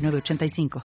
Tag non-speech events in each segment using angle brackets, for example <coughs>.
906985.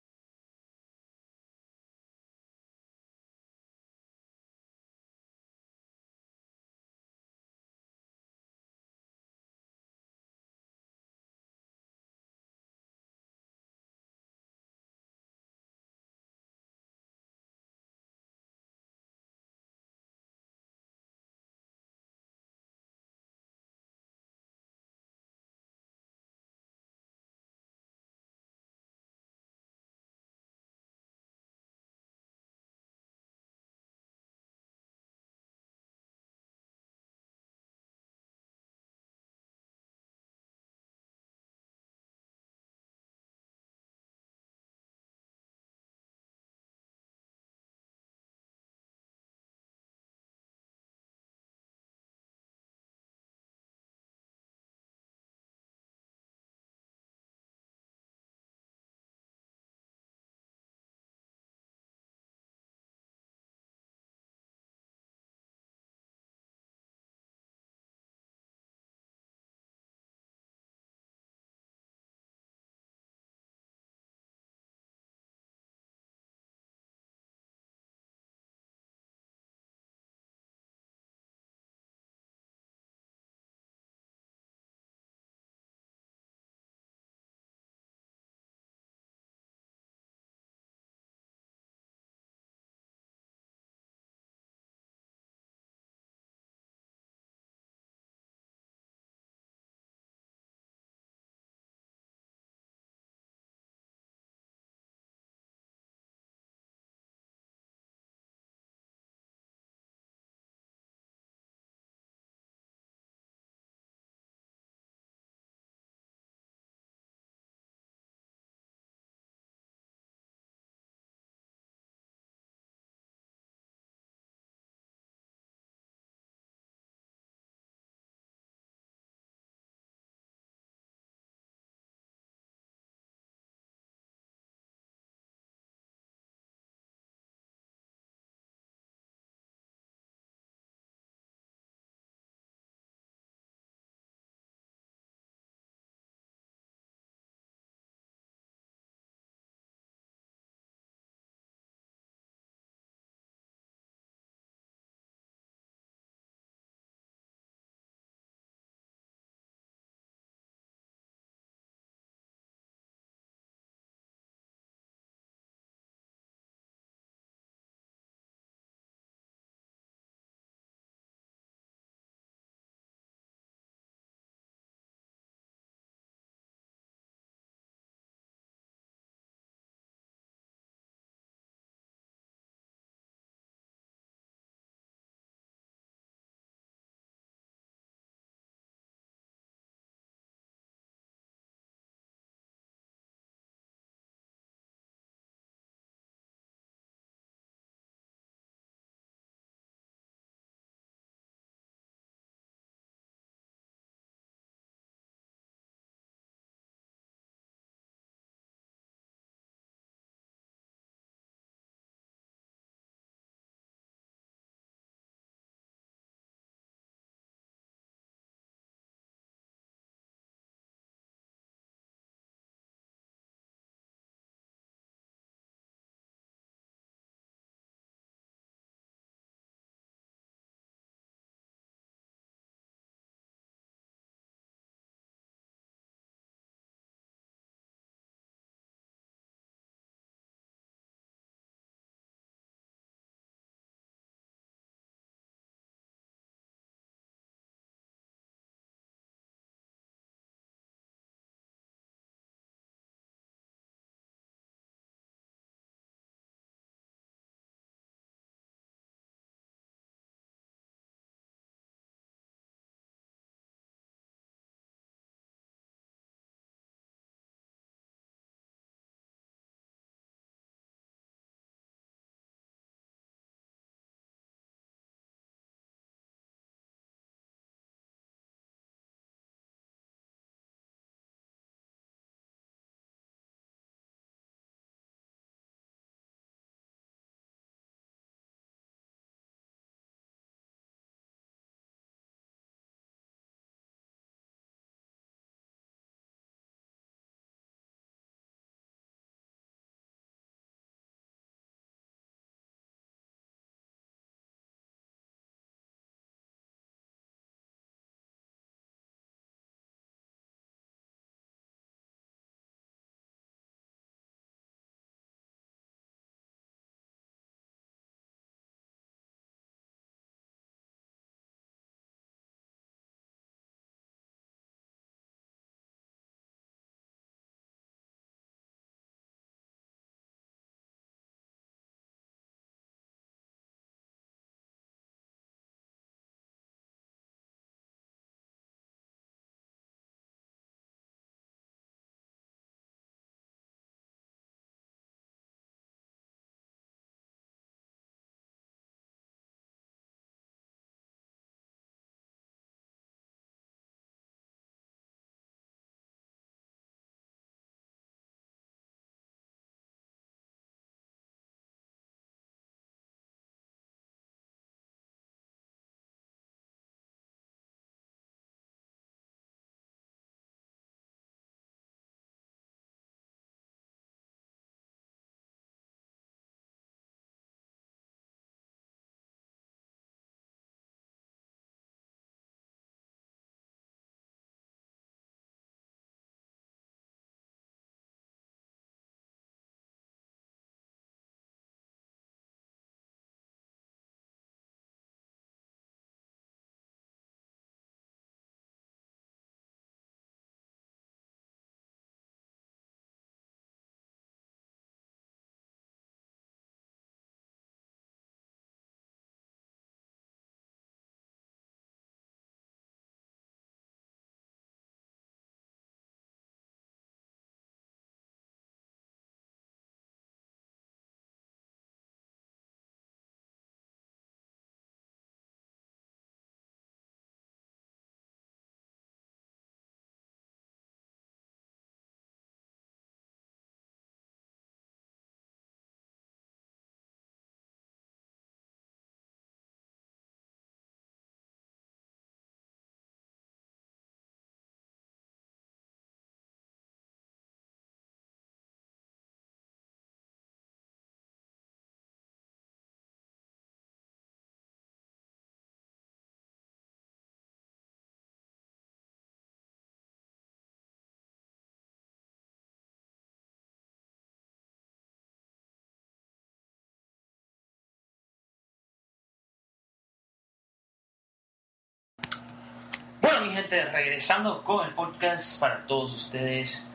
Mi gente, regresando con el podcast para todos ustedes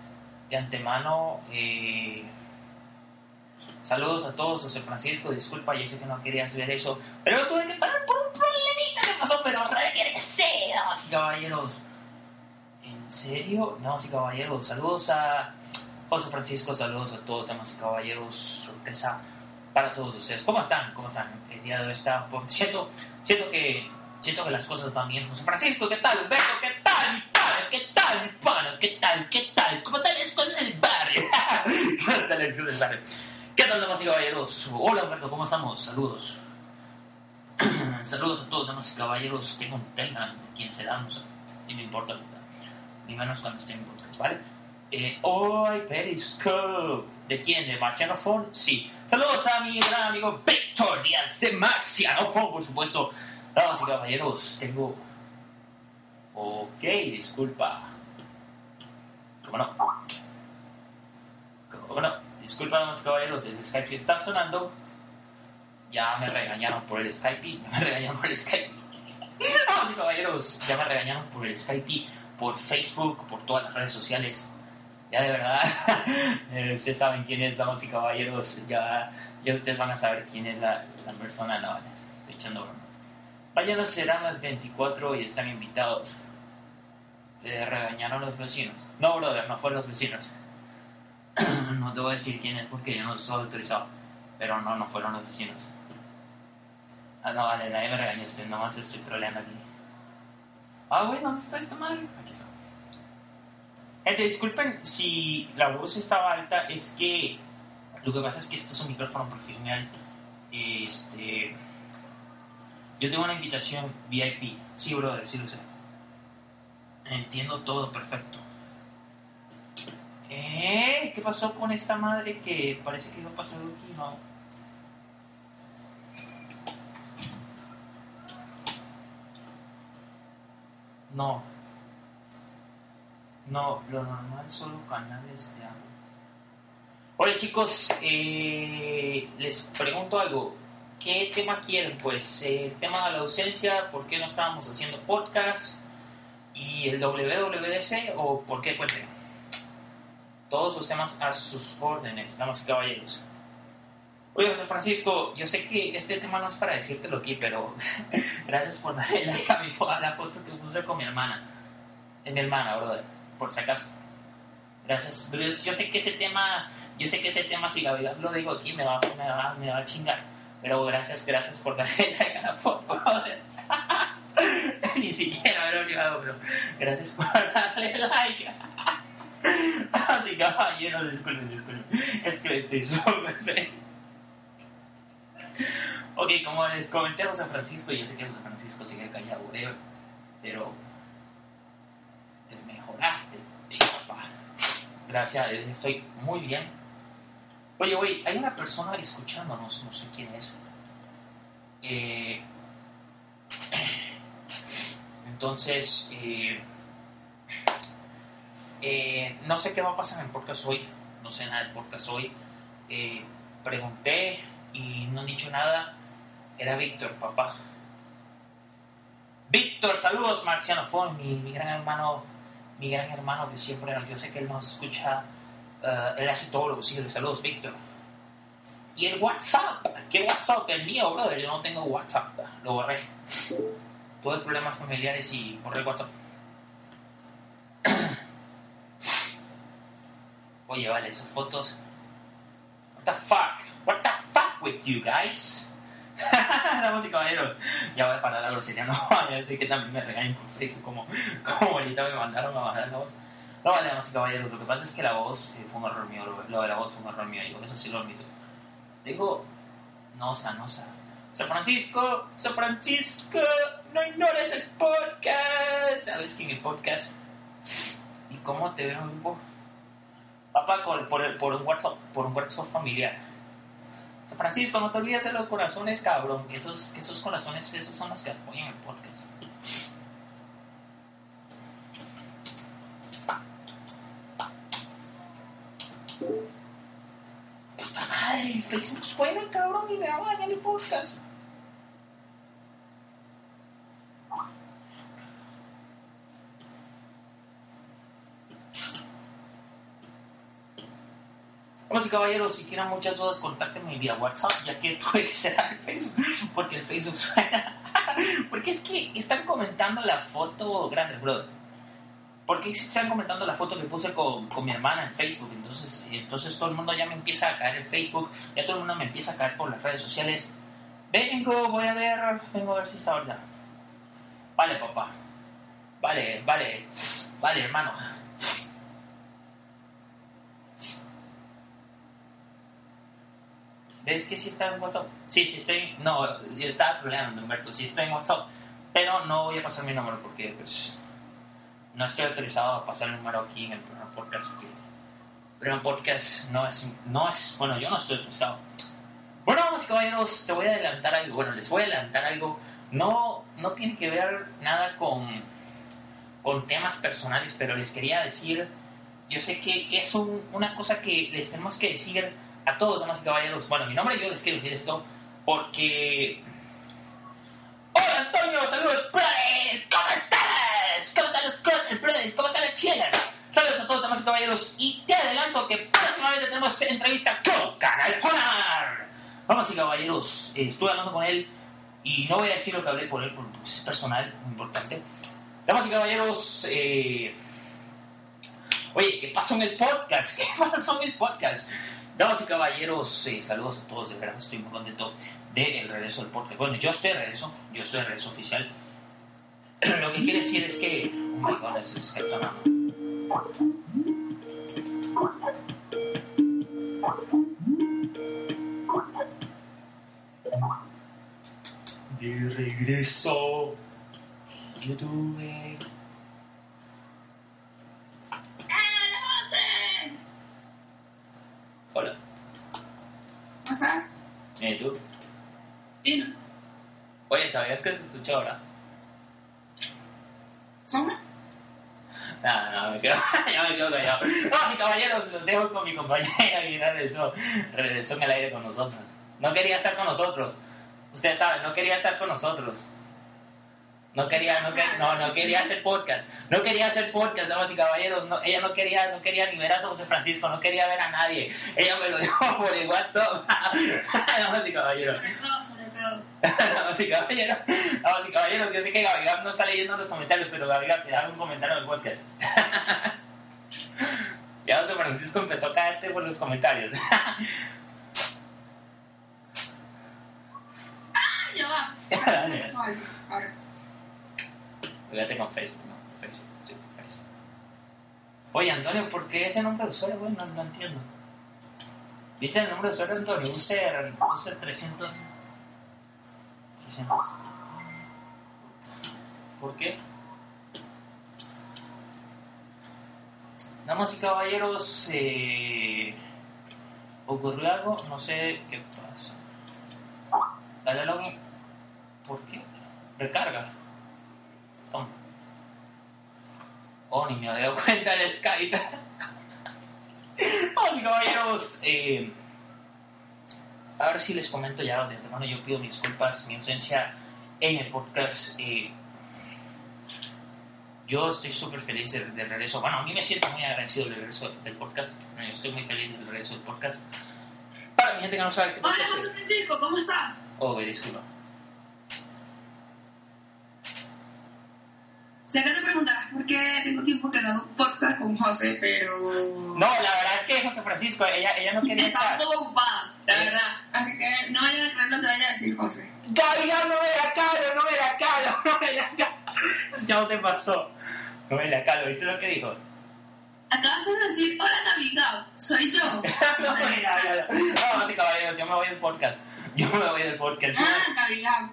de antemano. Eh, saludos a todos, José Francisco. Disculpa, yo sé que no querías ver eso, pero tuve que parar por un problemita que pasó, pero regresé, damas y caballeros. ¿En serio? Damas y caballeros, saludos a José Francisco, saludos a todos, damas y caballeros. Sorpresa para todos ustedes. ¿Cómo están? ¿Cómo están? El día de hoy está. Por... Siento, siento que siento que las cosas van bien. José Francisco, ¿qué tal? Humberto, ¿qué tal? Mi ¿qué tal? Mi ¿qué tal? ¿Qué tal? ¿Cómo están las cosas del barrio? <laughs> ¿Cómo están las cosas del barrio? ¿Qué tal, damas y caballeros? Hola, Humberto, ¿cómo estamos? Saludos. <clears throat> Saludos a todos, damas y caballeros. Tengo un tema de quién será, no sé. Y no importa, ni menos cuando esté en podcast, ¿vale? Eh, hoy, Periscope. ¿De quién? ¿De Marciano Phone? Sí. Saludos a mi gran amigo Víctor Díaz de Marciano Phone, por supuesto. Damas y caballeros, tengo... Ok, disculpa. ¿Cómo no? ¿Cómo no? Disculpa, damas y caballeros, el Skype está sonando. Ya me regañaron por el Skype. Ya me regañaron por el Skype. Damas y caballeros, ya me regañaron por el Skype, por Facebook, por todas las redes sociales. Ya de verdad, <laughs> eh, ustedes saben quién es, damas y caballeros. Ya, ya ustedes van a saber quién es la, la persona. No, estoy echando broma. Mañana serán las 24 y están invitados. Te regañaron los vecinos. No, brother, no fueron los vecinos. <clears throat> no te voy a decir quién es porque yo no estoy autorizado. Pero no, no fueron los vecinos. Ah, no, vale, nadie me regañaste, nomás estoy troleando aquí. Ah, güey, ¿dónde está esta madre? Aquí está. Gente, disculpen si la voz estaba alta, es que lo que pasa es que esto es un micrófono profesional. Este. Yo tengo una invitación VIP. Sí, brother, sí lo sé. Entiendo todo perfecto. ¿Eh? ¿Qué pasó con esta madre que parece que a pasar algo aquí? No. No. No, lo normal solo canales de agua. Hola chicos, eh, les pregunto algo. ¿Qué tema quieren? Pues el tema de la ausencia, ¿por qué no estábamos haciendo podcast? ¿Y el WWDC o por qué cuenten? Todos los temas a sus órdenes, damas y caballeros. Oye, José Francisco, yo sé que este tema no es para decírtelo aquí, pero <laughs> gracias por darle like a, mi, a la foto que puse con mi hermana. Es mi hermana, brother, por si acaso. Gracias. Yo, sé que ese tema, yo sé que ese tema, si lo digo aquí, me va, me, va, me va a chingar. Pero gracias, gracias por darle like a la foto. <laughs> Ni siquiera me lo he olvidado, pero gracias por darle like. Así caballero, disculpen, disculpen. Es que estoy súper Ok, como les comenté a José Francisco, yo sé que José Francisco sigue callado, pero te mejoraste. Gracias a Dios, estoy muy bien. Oye, güey, hay una persona escuchándonos, no sé quién es. Eh, <clears throat> entonces, eh, eh, no sé qué va a pasar en el podcast hoy. No sé nada del podcast hoy. Pregunté y no han dicho nada. Era Víctor, papá. Víctor, saludos, Marciano fue mi, mi, gran hermano, mi gran hermano que siempre, yo sé que él nos escucha, uh, él hace todo lo posible. Saludos, Víctor. Y el WhatsApp, ¿qué WhatsApp? El mío, brother, yo no tengo WhatsApp, lo borré. Tuve problemas familiares y borré WhatsApp. <coughs> Oye, vale, esas fotos. What the fuck? What the fuck with you guys? <laughs> Damas y caballeros, ya voy a parar la grosería, <laughs> no vaya a decir que también me regañen por Facebook como, como ahorita me mandaron a bajar la voz. No vale, damas y caballeros, lo que pasa es que la voz eh, fue un error mío, lo, de la voz fue un error mío, y eso sí lo admito. Tengo nosa, nosa. San Francisco, San Francisco, no ignores el podcast. ¿Sabes que en el podcast? ¿Y cómo te veo, grupo? Papá, por, por, por, un WhatsApp, por un WhatsApp familiar. San Francisco, no te olvides de los corazones, cabrón. Que esos, que esos corazones, esos son los que apoyan el podcast. Puta madre, el Facebook suena el cabrón y me va a dañar el podcast. Vamos y caballeros, si quieren muchas dudas, contáctenme vía WhatsApp, ya que <laughs> tuve que cerrar el Facebook, porque el Facebook suena. <laughs> porque es que están comentando la foto. Gracias, brother porque están comentando la foto que puse con, con, mi hermana en Facebook, entonces, entonces todo el mundo ya me empieza a caer en Facebook, ya todo el mundo me empieza a caer por las redes sociales. Vengo, voy a ver, vengo a ver si está verdad. Vale, papá. Vale, vale, vale, hermano. ¿Ves que sí está en WhatsApp? Sí, sí estoy. No, yo estaba problemando, Humberto. Sí estoy en WhatsApp. Pero no voy a pasar mi número porque, pues. No estoy autorizado a pasar el número aquí en el programa podcast. El programa podcast no es, no es. Bueno, yo no estoy autorizado. Bueno, vamos, caballeros, te voy a adelantar algo. Bueno, les voy a adelantar algo. No, no tiene que ver nada con, con temas personales, pero les quería decir. Yo sé que es un, una cosa que les tenemos que decir a todos, damas y caballeros. Bueno, mi nombre yo les quiero decir esto porque. ¡Hola Antonio! ¡Saludos, brother! ¿Cómo estás? ¿Cómo están los brother? ¿Cómo están las chielas? Saludos a todos, damas y caballeros. Y te adelanto que próximamente tenemos entrevista con Canal Honar. Vamos y caballeros, estuve hablando con él y no voy a decir lo que hablé por él, porque es personal, muy importante. Damas y caballeros, eh... oye, ¿qué pasó en el podcast? <laughs> ¿Qué pasó en el podcast? Damas y caballeros, eh, saludos a todos, de verdad estoy muy contento del regreso del podcast. Bueno, yo estoy de regreso, yo estoy de regreso oficial. <coughs> Lo que quiere decir es que... Oh my god, es Skype sonando. De regreso, YouTube. Hola. ¿Cómo estás? ¿Y tú? Bien. Oye, ¿sabías que se escucha ahora? ¿Soma? Nada, nada, me quedo, <laughs> ya me quedo callado. No, mi caballeros, los dejo con mi compañera y regresó, regresó en el aire con nosotros. No quería estar con nosotros. Ustedes saben, no quería estar con nosotros. No quería, no, quería, no, no quería hacer podcast. No quería hacer podcast, damas y caballeros. No, ella no quería, no quería ni ver a José Francisco, no quería ver a nadie. Ella me lo <laughs> dijo por el WhatsApp. <laughs> damas y caballeros. Sobre todo, sobre todo. damas <laughs> y caballeros. Damas y caballeros, yo sé que Gabriel no está leyendo los comentarios, pero Gabriel, te da un comentario en el podcast. <laughs> ya José Francisco empezó a caerte por los comentarios. <laughs> ¡Ah, ya va! Dale. Ahora sí. Fíjate con Facebook, ¿no? Facebook, sí, Facebook. Oye, Antonio, ¿por qué ese nombre de usuario, güey? No, no entiendo. ¿Viste el nombre de usuario, Antonio? User, user 300. 300. ¿Por qué? Damas y caballeros, eh, ocurrió algo, no sé qué pasa. Dale login. ¿Por qué? Recarga. Toma. Oh, ni me había dado <laughs> cuenta del Skype. <laughs> Vamos, caballeros. Eh, a ver si les comento ya de antemano. Yo pido disculpas, mi ausencia en el podcast. Eh, yo estoy súper feliz del, del regreso. Bueno, a mí me siento muy agradecido del regreso del podcast. Eh, Estoy muy feliz del regreso del podcast. Para mi gente que no sabe este Hola, podcast. José Francisco, ¿cómo estás? Oh, disculpa. Sé que te preguntarás por qué tengo tiempo que no hago un podcast con José, pero... No, la verdad es que José Francisco, ella, ella no quería Estaba estar. un poco ocupada, la Eh. verdad. Así que no vayan a creer lo que vaya a decir José. Gabriel, no me la calo, no me la calo, <laughs> no me la calo. Ese chavo se pasó. No me la calo, ¿viste lo que dijo? Acabas de decir, hola Navidad, soy yo. <laughs> no me la calo. No, así caballeros, yo me voy del podcast. <laughs> Yo me voy del podcast. Ah, Navidad.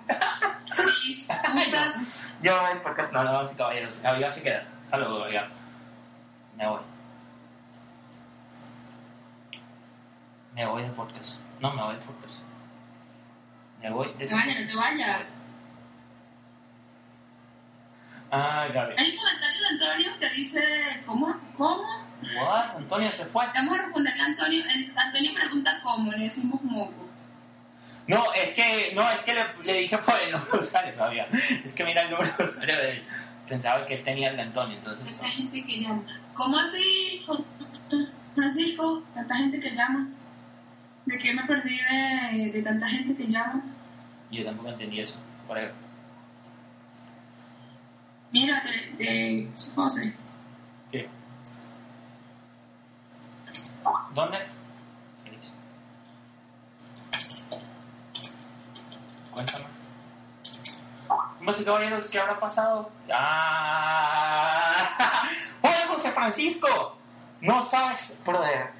Sí, ¿cómo <laughs> estás? Yo me voy del podcast. No, no, así caballeros. Gabriel se queda. Hasta luego, Gabriel. Me voy. Me voy del podcast. No, me voy del podcast. Me voy de te vayas, no te vayas. Ah, Gabriel. Hay un comentario de Antonio que dice, ¿cómo? ¿Cómo? What? Antonio se fue. Vamos a responderle a Antonio. Antonio pregunta cómo, le decimos moco. No, es que, no, es que le, le dije por el número de usuario todavía. Es que mira el número de usuario de él. Pensaba que él tenía el de Antonio, entonces. Esta gente que llama. ¿Cómo así? Francisco, tanta gente que llama. ¿De qué me perdí de, de tanta gente que llama? Yo tampoco entendí eso. Por ahí. Mira, de, de José. ¿Qué? ¿Dónde? Félix. Cuéntame. Damas y caballeros, ¿qué habrá pasado? ¡Ah! <laughs> ¡Oye, José Francisco! No sabes, brother.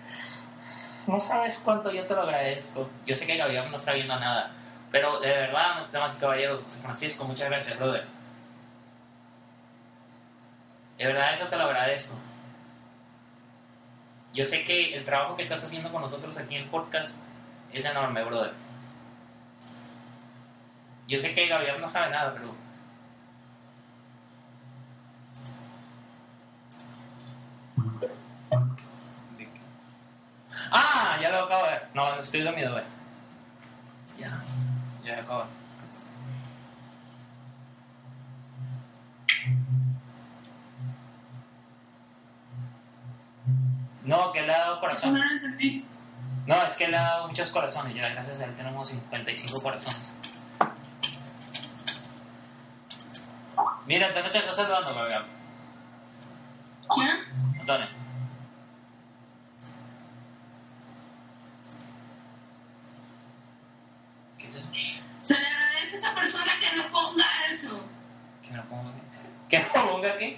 No sabes cuánto yo te lo agradezco. Yo sé que Gabriel no está viendo nada. Pero de verdad, damas y caballeros, José Francisco, muchas gracias, brother. De verdad, eso te lo agradezco. Yo sé que el trabajo que estás haciendo con nosotros aquí en el podcast es enorme, brother. Yo sé que Gabriel no sabe nada, pero... Ah, ya lo acabo de ver. No, estoy dormido, güey. Ya, ya lo acabo de ver. No, que le ha dado Eso corazón. no lo entendí. No, es que le ha dado muchos corazones. Ya, gracias a él tenemos 55 corazones. Mira, te está saludando, Gabriel. ¿Quién? Antonio. ¿Qué es eso? Se le agradece a esa persona que no ponga eso. ¿Que me lo ponga aquí? ¿Que me lo ponga aquí?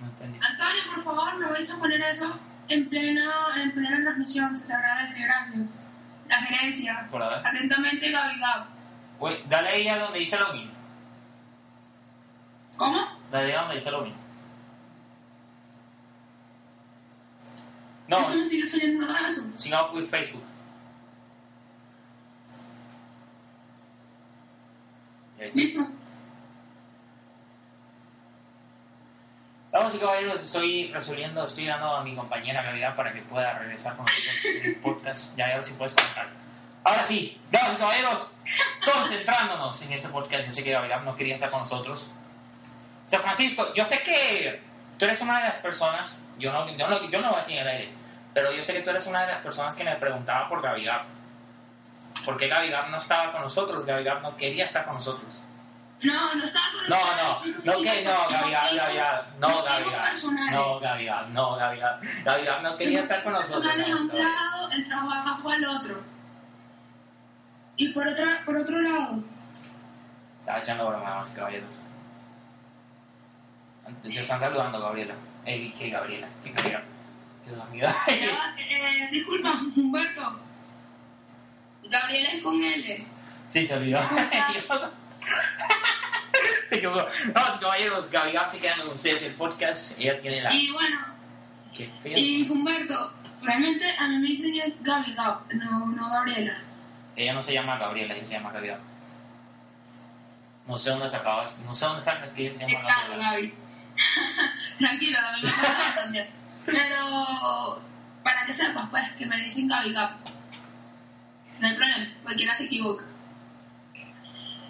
No entendí. Antonio, por favor, me vais a poner eso en plena, en plena transmisión. Se te agradece, gracias. La gerencia. Por ver. Atentamente, Gaby Gab. Dale ahí a donde dice login. ¿Cómo? A donde dice. ¿Por qué No, me sigue saliendo eso? sigamos con Facebook. ¿Listo? Vamos y caballeros, estoy resolviendo, estoy dando a mi compañera Gabriela para que pueda regresar con nosotros en el podcast. Ya, ya si puedes contar. Ahora sí, damas y caballeros, concentrándonos en este podcast. Yo sé que Gabriela no quería estar con nosotros. San Francisco, yo sé que tú eres una de las personas, yo no, yo no, yo no voy a decir en el aire, pero yo sé que tú eres una de las personas que me preguntaba por Gabriela. ¿Por qué Gabriela no estaba con nosotros? Gabriela no quería estar con nosotros. No, no estaba con No, ustedes, no, chicos, no que no, motivos- Gabriel, no, personales. no, Gabriel, no, Gabriel, Gabriel no quería estar con nosotros. personales a no, un lado, el trabajo al otro. Y por, otra, por otro lado, Estaba echando broma, damas y caballeros. Te están saludando, Gabriela. Eh, que Gabriela, que Gabriela. Dios mío. eh, disculpa, Humberto. Gabriela es con L. Sí, se olvidó. <laughs> <laughs> Se equivocó. Vamos, caballeros, Gabriela se queda con ustedes el podcast. Ella tiene la. Y bueno, ¿Qué? Y Humberto, realmente a mí me dicen es Gaby Gab, no, no Gabriela. Ella no se llama Gabriela, ella se llama Gabriela. No sé dónde sacabas, no sé dónde sacas que ella se llama Claro, Gabriela. Gaby. <laughs> Tranquilo, misma persona también. Pero para que sepas, pues, que me dicen Gaby Gab. No hay problema, cualquiera se equivoca.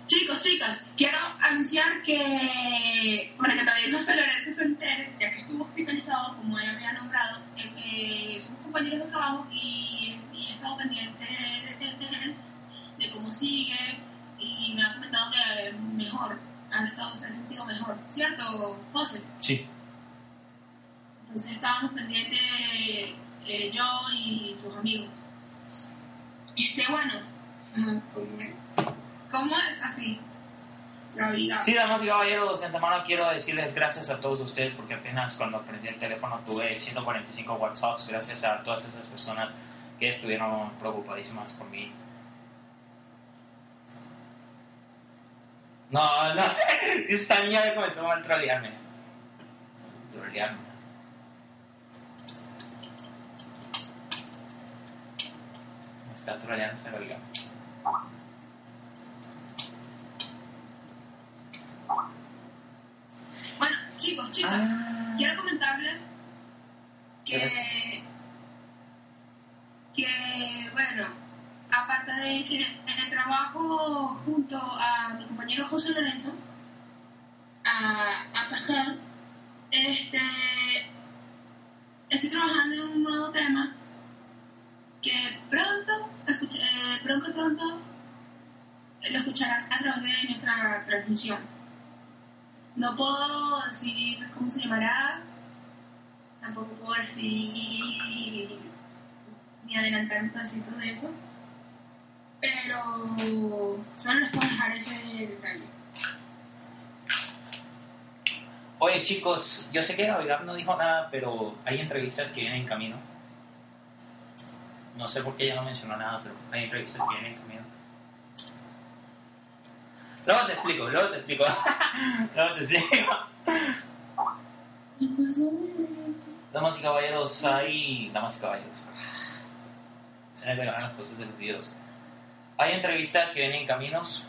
Chicos, chicas, quiero anunciar que, para que todavía no se Lorenzo se entere, ya que estuvo hospitalizado, como él había nombrado, eh, somos compañeros de trabajo y, he estado pendiente de, de- de cómo sigue, y me ha comentado que mejor, ha estado, se ha sentido mejor, ¿cierto, José? Sí. Entonces estábamos pendientes eh, yo y sus amigos. Este, bueno, ¿cómo es? ¿Cómo es así? La vida. Sí, damas y caballeros, de antemano quiero decirles gracias a todos ustedes porque apenas cuando prendí el teléfono tuve 145 WhatsApps gracias a todas esas personas que estuvieron preocupadísimas por mí. No, no sé, esta niña me comenzó a trolearme. Trolearme. Me está troleando esta galga. Bueno, chicos, chicas, Ah. quiero comentarles ¿Qué que, que, bueno, aparte de que en el trabajo junto a mi compañero José Lorenzo, a, a Pajel, este, estoy trabajando en un nuevo tema que pronto, eh, pronto, pronto lo escucharán a través de nuestra transmisión. No puedo decir cómo se llamará, tampoco puedo decir ni adelantar un pedacito de eso, pero solo les puedo dejar ese detalle. Oye chicos, yo sé que Gabriel no dijo nada, pero hay entrevistas que vienen en camino. No sé por qué ella no mencionó nada, pero hay entrevistas que vienen en camino. Luego te explico, luego te explico. <laughs> luego te explico. Damas y caballeros, hay... Damas y caballeros. Se me pegaron las cosas de los videos. Hay entrevistas que vienen en caminos.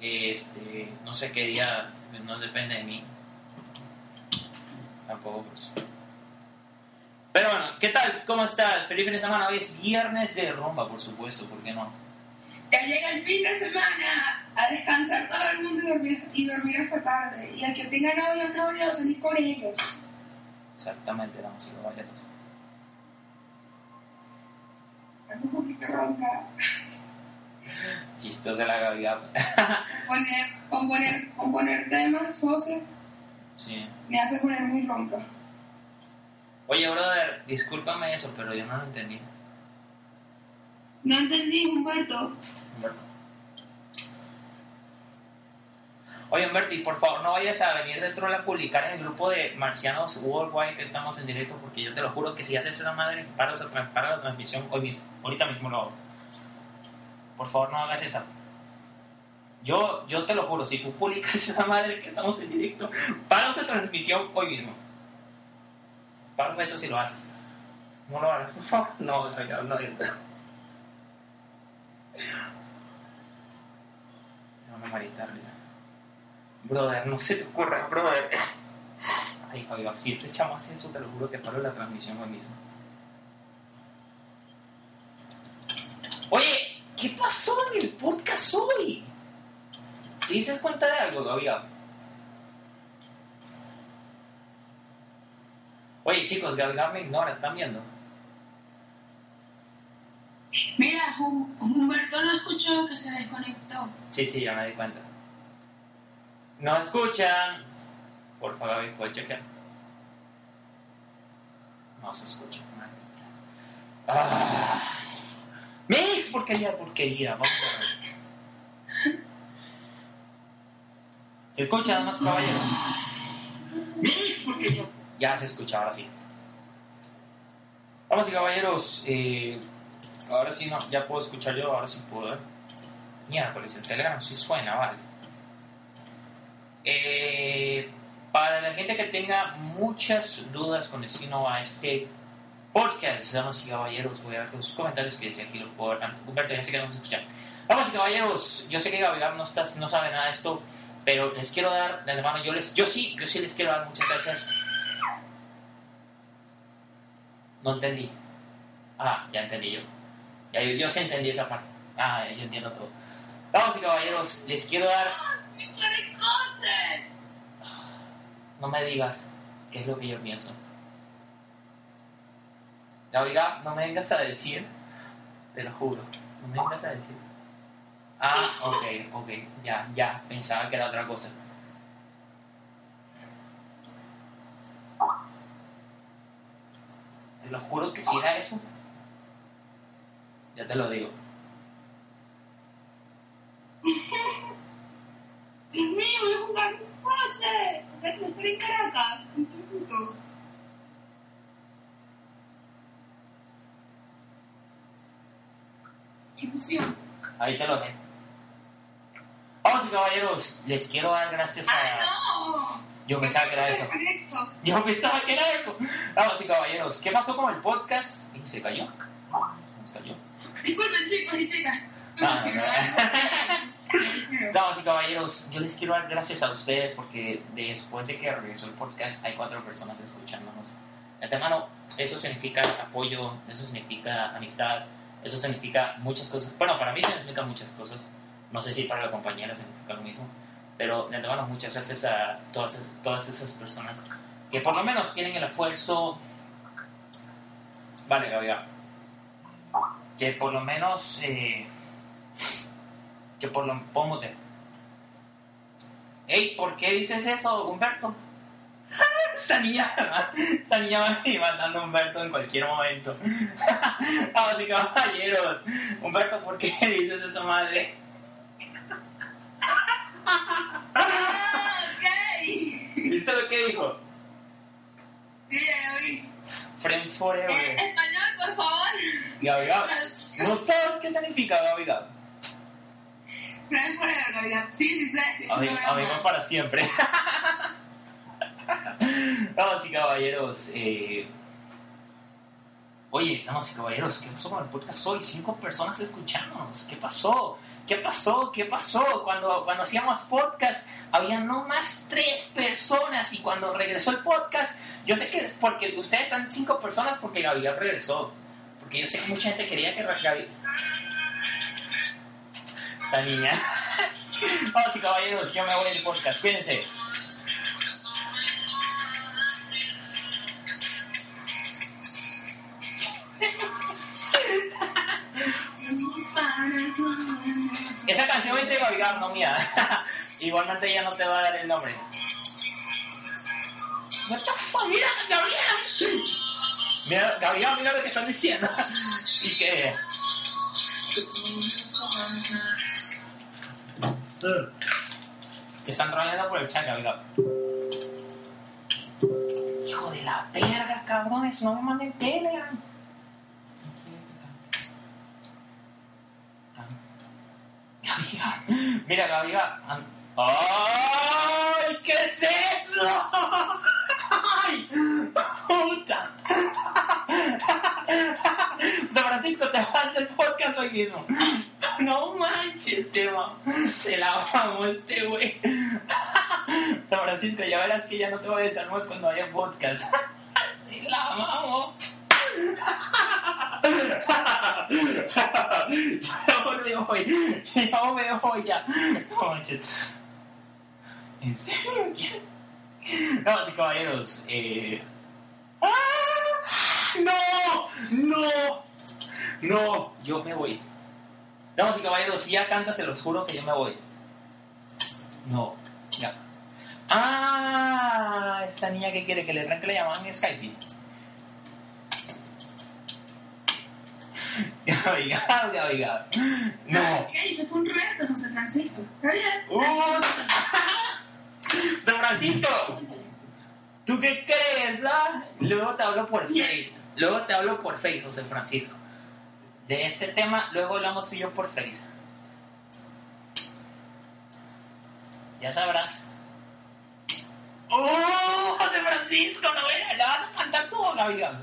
Este, no sé qué día, no depende de mí. Tampoco pues. Pero bueno, ¿qué tal? ¿Cómo está? Feliz fin de semana. Hoy es viernes de rumba, por supuesto, ¿por qué no? Ya llega el fin de semana a descansar todo el mundo y dormir, y dormir hasta tarde. Y al que tenga novio novio, salir con ellos. Exactamente, damas y caballeros. Un poquito ronca. Chistos de la Gabriela. Poner, componer, componer temas, José, sí. me hace poner muy ronca. Oye, brother, discúlpame eso, pero yo no lo entendí. No entendí, Humberto. Humberto. Oye, Humberto, por favor no vayas a venir de la publicar en el grupo de Marcianos Worldwide que estamos en directo, porque yo te lo juro que si haces esa madre, paro, paro la transmisión hoy mismo. Ahorita mismo lo hago. Por favor, no hagas esa. Yo, yo te lo juro, si tú publicas esa madre que estamos en directo, paro esa transmisión hoy mismo. Paro eso si lo haces. No lo hagas, por favor. <laughs> No, no, no, no. No me marita, Brother, no se te ocurra, brother. <laughs> Ay, Javier, si este chamo hace eso, te lo juro que paro la transmisión hoy mismo. Oye, ¿qué pasó en el podcast hoy? ¿Te dices cuenta de algo, Gabriel? Oye, chicos, Gabriel me ignora, ¿están viendo? Mira, Hum- Humberto no escuchó que se desconectó. Sí, sí, ya me di cuenta. ¿No escuchan? Por favor, Gaby, ¿puedes chequear? No se escucha. Ah. Mix, porquería, porquería. Vamos a ver. ¿Se escucha, damas y caballeros? Mix, porquería. Ya se escucha, ahora sí. Damas y caballeros, eh, ahora sí no, ya puedo escuchar yo, ahora sí puedo, ¿eh? Miércoles, el Telegram sí suena, vale. Eh, para la gente que tenga muchas dudas con destino a este podcast, damas y caballeros, voy a ver los comentarios que dice aquí. Ah, Humberto, ya sé que no se escucha. Damas y caballeros, yo sé que Gabriel no, está, no sabe nada de esto, pero les quiero dar de antemano, yo, les, yo sí, yo sí les quiero dar muchas gracias. No entendí. Ah, ya entendí yo. Ya, yo, yo sí entendí esa parte. Ah, yo entiendo todo. Damas y caballeros, les quiero dar. No me digas qué es lo que yo pienso. Ya, oiga, no me vengas a decir, te lo juro, no me vengas a decir. Ah, ok, ok, ya, ya, pensaba que era otra cosa. Te lo juro que si era eso. Ya te lo digo. <laughs> Dios mío, voy a jugar un coche. No estoy en Caracas. Un puto. Qué emoción. Ahí te lo dejo. Vamos caballeros, les quiero dar gracias a... ¡Ah, no! Yo pensaba que era eso. Yo pensaba que era eso. Vamos y caballeros, ¿qué pasó con el podcast? ¿Y ¿Se cayó? ¿Se cayó? Disculpen, chicos y chicas. No, emocioné. no, Damas y caballeros, yo les quiero dar gracias a ustedes porque después de que regresó el podcast hay cuatro personas escuchándonos. De antemano, eso significa apoyo, eso significa amistad, eso significa muchas cosas. Bueno, para mí significa muchas cosas. No sé si para la compañera significa lo mismo. Pero de antemano, muchas gracias a todas, esas- todas esas personas que por lo menos tienen el esfuerzo Vale, Gabriel. Que por lo menos. Eh, que por lo póngate. Ey, ¿por qué dices eso, Humberto? <laughs> esta niña, esta niña va a ir matando a Humberto en cualquier momento. <laughs> Vamos y caballeros. Humberto, ¿por qué dices eso, madre? <laughs> Ah, ok. ¿Viste lo que dijo? Sí, ya lo vi. Friends Eh, Forever. español, por favor. Gabi. ¿No sabes qué significa Gabi, Gabi? Friends Forever, Gabriel. Sí, sí, sé. broma. Amigos para siempre. <laughs> Damas y caballeros, eh... oye, damas y caballeros, ¿qué pasó con el podcast hoy? Cinco personas escuchándonos. ¿Qué pasó? ¿Qué pasó? ¿Qué pasó? Cuando, cuando hacíamos podcast, había no más tres personas y cuando regresó el podcast, yo sé que es porque ustedes están cinco personas porque Gabriel regresó. Porque yo sé que mucha gente quería que Gabriel... Esta niña. <laughs> Damas y caballeros, yo me voy del podcast. Cuídense. Esa canción es de Gabriel, no mía. <laughs> Igualmente ella no te va a dar el nombre. What the fuck? Mira, Gabriel. Mira, Gabriel, mira lo que están diciendo. <laughs> y que... Están troleando por el chat, Gabriel. Hijo de la verga, cabrones, no me manden Telegram. Mira, an- ¡Ay! ¿Qué es eso? ¡Ay! ¡Puta! San Francisco, te vas del podcast hoy mismo. No manches, te amo. Te la amo este güey. San Francisco, ya verás que ya no te voy a besar más cuando haya podcast. Te la amo. Ya me voy. Ya me voy ya. No manches. ¿En serio? Damas y caballeros, eh... ¡Ah! ¡No! ¡No! ¡No! Yo me voy. Damas y caballeros, si ya canta, se los juro que yo me voy. No, ya. Ah, esta niña que quiere que le arranque la llamada en Skype. <laughs> Oiga, oiga, oiga. No. Ok, eso fue un reto, José Francisco. Está bien. Uh, San Francisco, ¿tú qué crees? ah? Luego te hablo por Face. Luego te hablo por Face, José Francisco. De este tema, luego hablamos tú y yo por Face. Ya sabrás. ¡Oh, José Francisco! ¿No me la vas a cantar tú, Gabriel?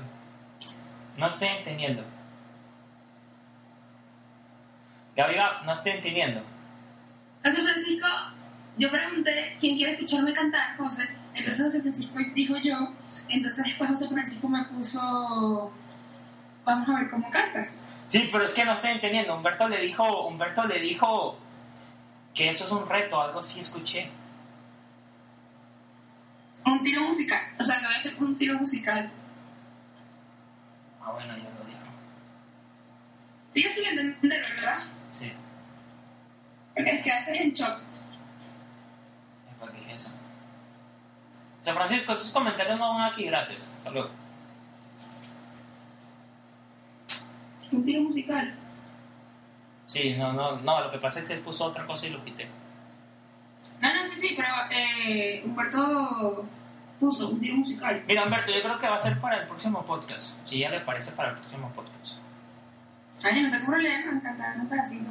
No estoy entendiendo. Gabriel, no estoy entendiendo. José Francisco, yo pregunté quién quiere escucharme cantar, José. Entonces José Francisco dijo yo. Entonces después José Francisco me puso. Vamos a ver cómo cantas. Sí, pero es que no estoy entendiendo. Humberto le dijo, Humberto le dijo que eso es un reto, algo sí escuché. Un tiro musical. O sea, que voy a hacer un tiro musical. Ah, bueno, ya lo dijo. Sigue sin entenderlo, ¿verdad? Sí, Porque quedaste en shock. Para eso. San Francisco, esos comentarios no van aquí, gracias. Hasta luego. Un tiro musical. Sí, no, no, no, lo que pasa es que él puso otra cosa y lo quité. No, no, sí, sí, pero eh, Humberto puso un tiro musical. Mira, Humberto, yo creo que va a ser para el próximo podcast. Si ya le parece para el próximo podcast. Ay, no tengo problema, cantar un pedacito.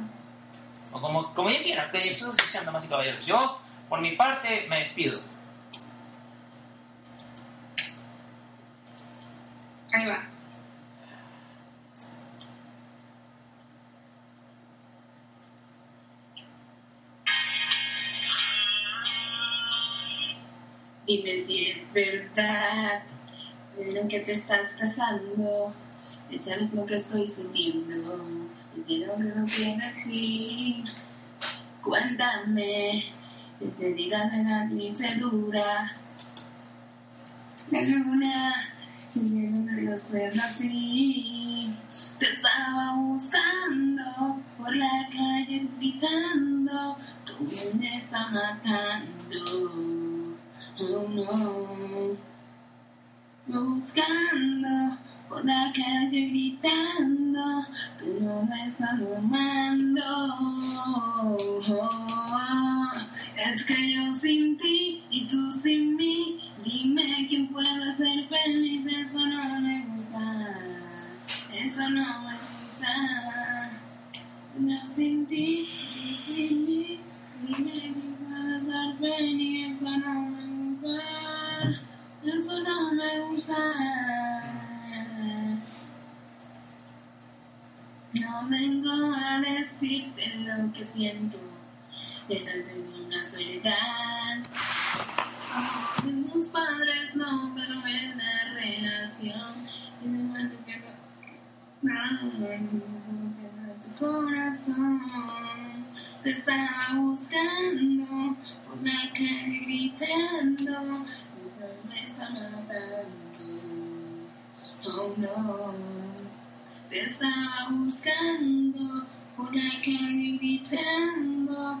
O como, como ella quiera, que eso se sean damas y caballeros. Yo, por mi parte, me despido. Ahí va. Dime si es verdad, pero que te estás casando, ya lo que estoy sintiendo, pero que no quiero decir. Cuéntame, que te diga de la dulce dura, la luna no debió ser así. Te estaba buscando por la calle gritando, tú me está matando. Oh no. Buscando por la calle gritando, tú no me estás amando. Es que yo sin ti y tú sin mí, dime quién puede ser feliz, eso no me gusta, eso no me gusta. Yo sin ti y tú sin mí, dime quién puede ser feliz, eso no me gusta, eso no me gusta. No vengo a decirte lo que siento, desalbergo una soledad. Tus padres no, pero en la relación. Y me mando que no, tu corazón. Te estaba buscando, la calle gritando, y me está matando. Oh no. Te estaba buscando la calle gritando,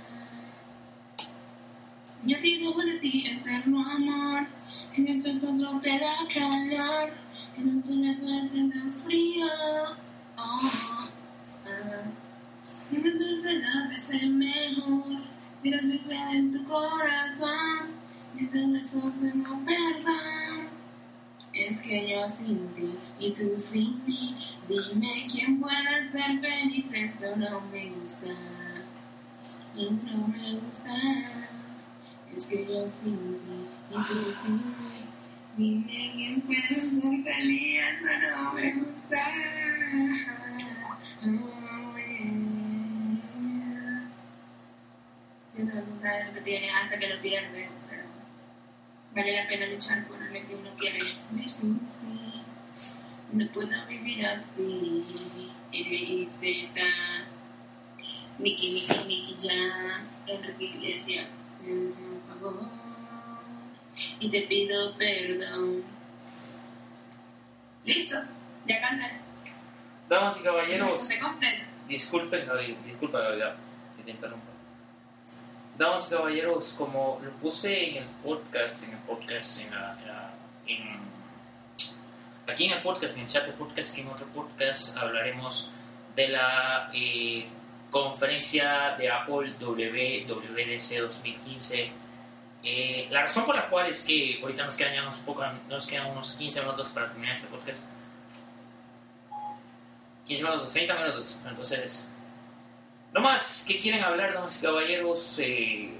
Yo digo por ti, eterno amor. En este encuentro te da calor. En otro me tener frío. Oh, ah. En este de ser mejor. Mira mi fe en tu corazón. Y te beso tengo perdón. Es que yo sin ti y tú sin mí, dime quién puede ser feliz, esto no me gusta, no me gusta. Es que yo tú sin mí, dime quién puede ser feliz, eso no me gusta. Oh, yeah. Siento que no sabes lo que tiene hasta que lo pierdes, pero vale la pena luchar por lo que uno quiere. Me sí, sí. No puedo vivir así. N, Z. Miki, Miki, Miki, ya. Enrique Iglesias, por favor. Y te pido perdón. Listo, ya canté. Damas y caballeros, disculpen, Gaby, disculpa, Gabriela, que te interrumpa. Damas y caballeros, como lo puse en el podcast, en el podcast, en la, en la- en- aquí en el podcast, en el chat de podcast, que en otro podcast hablaremos de la eh, conferencia de Apple WWDC 2015. Eh, la razón por la cual es que ahorita nos quedan ya unos, poco, nos quedan unos 15 minutos para terminar este podcast. 15 minutos, 30 minutos. Entonces, no más que quieren hablar, damas y caballeros. Eh...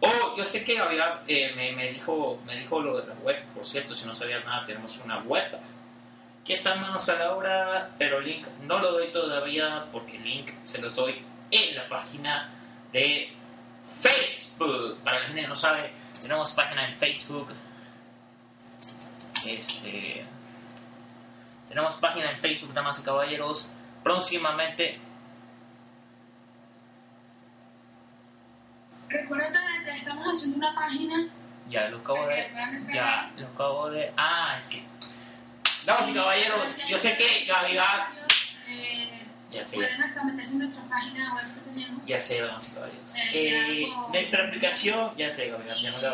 Oh, yo sé que Gabriel eh, me, me dijo, me dijo lo de la web. Por cierto, si no sabías nada, tenemos una web que está en manos a la obra, pero link no lo doy todavía porque el link se los doy en la página de Facebook. Para la gente que no sabe, tenemos página en Facebook. Este, tenemos página en Facebook, damas y caballeros. Próximamente Recuerda que estamos haciendo una página Ya lo acabo de. Ya lo acabo de. Ah, es que. Damas y caballeros, yo sé que Gabriela. Eh, Ya sé, pueden hasta meterse en nuestra página web que tenemos. ya sé, damas y caballeros. Eh, Eh, con- nuestra aplicación, ya sé, Gabriela, ya no te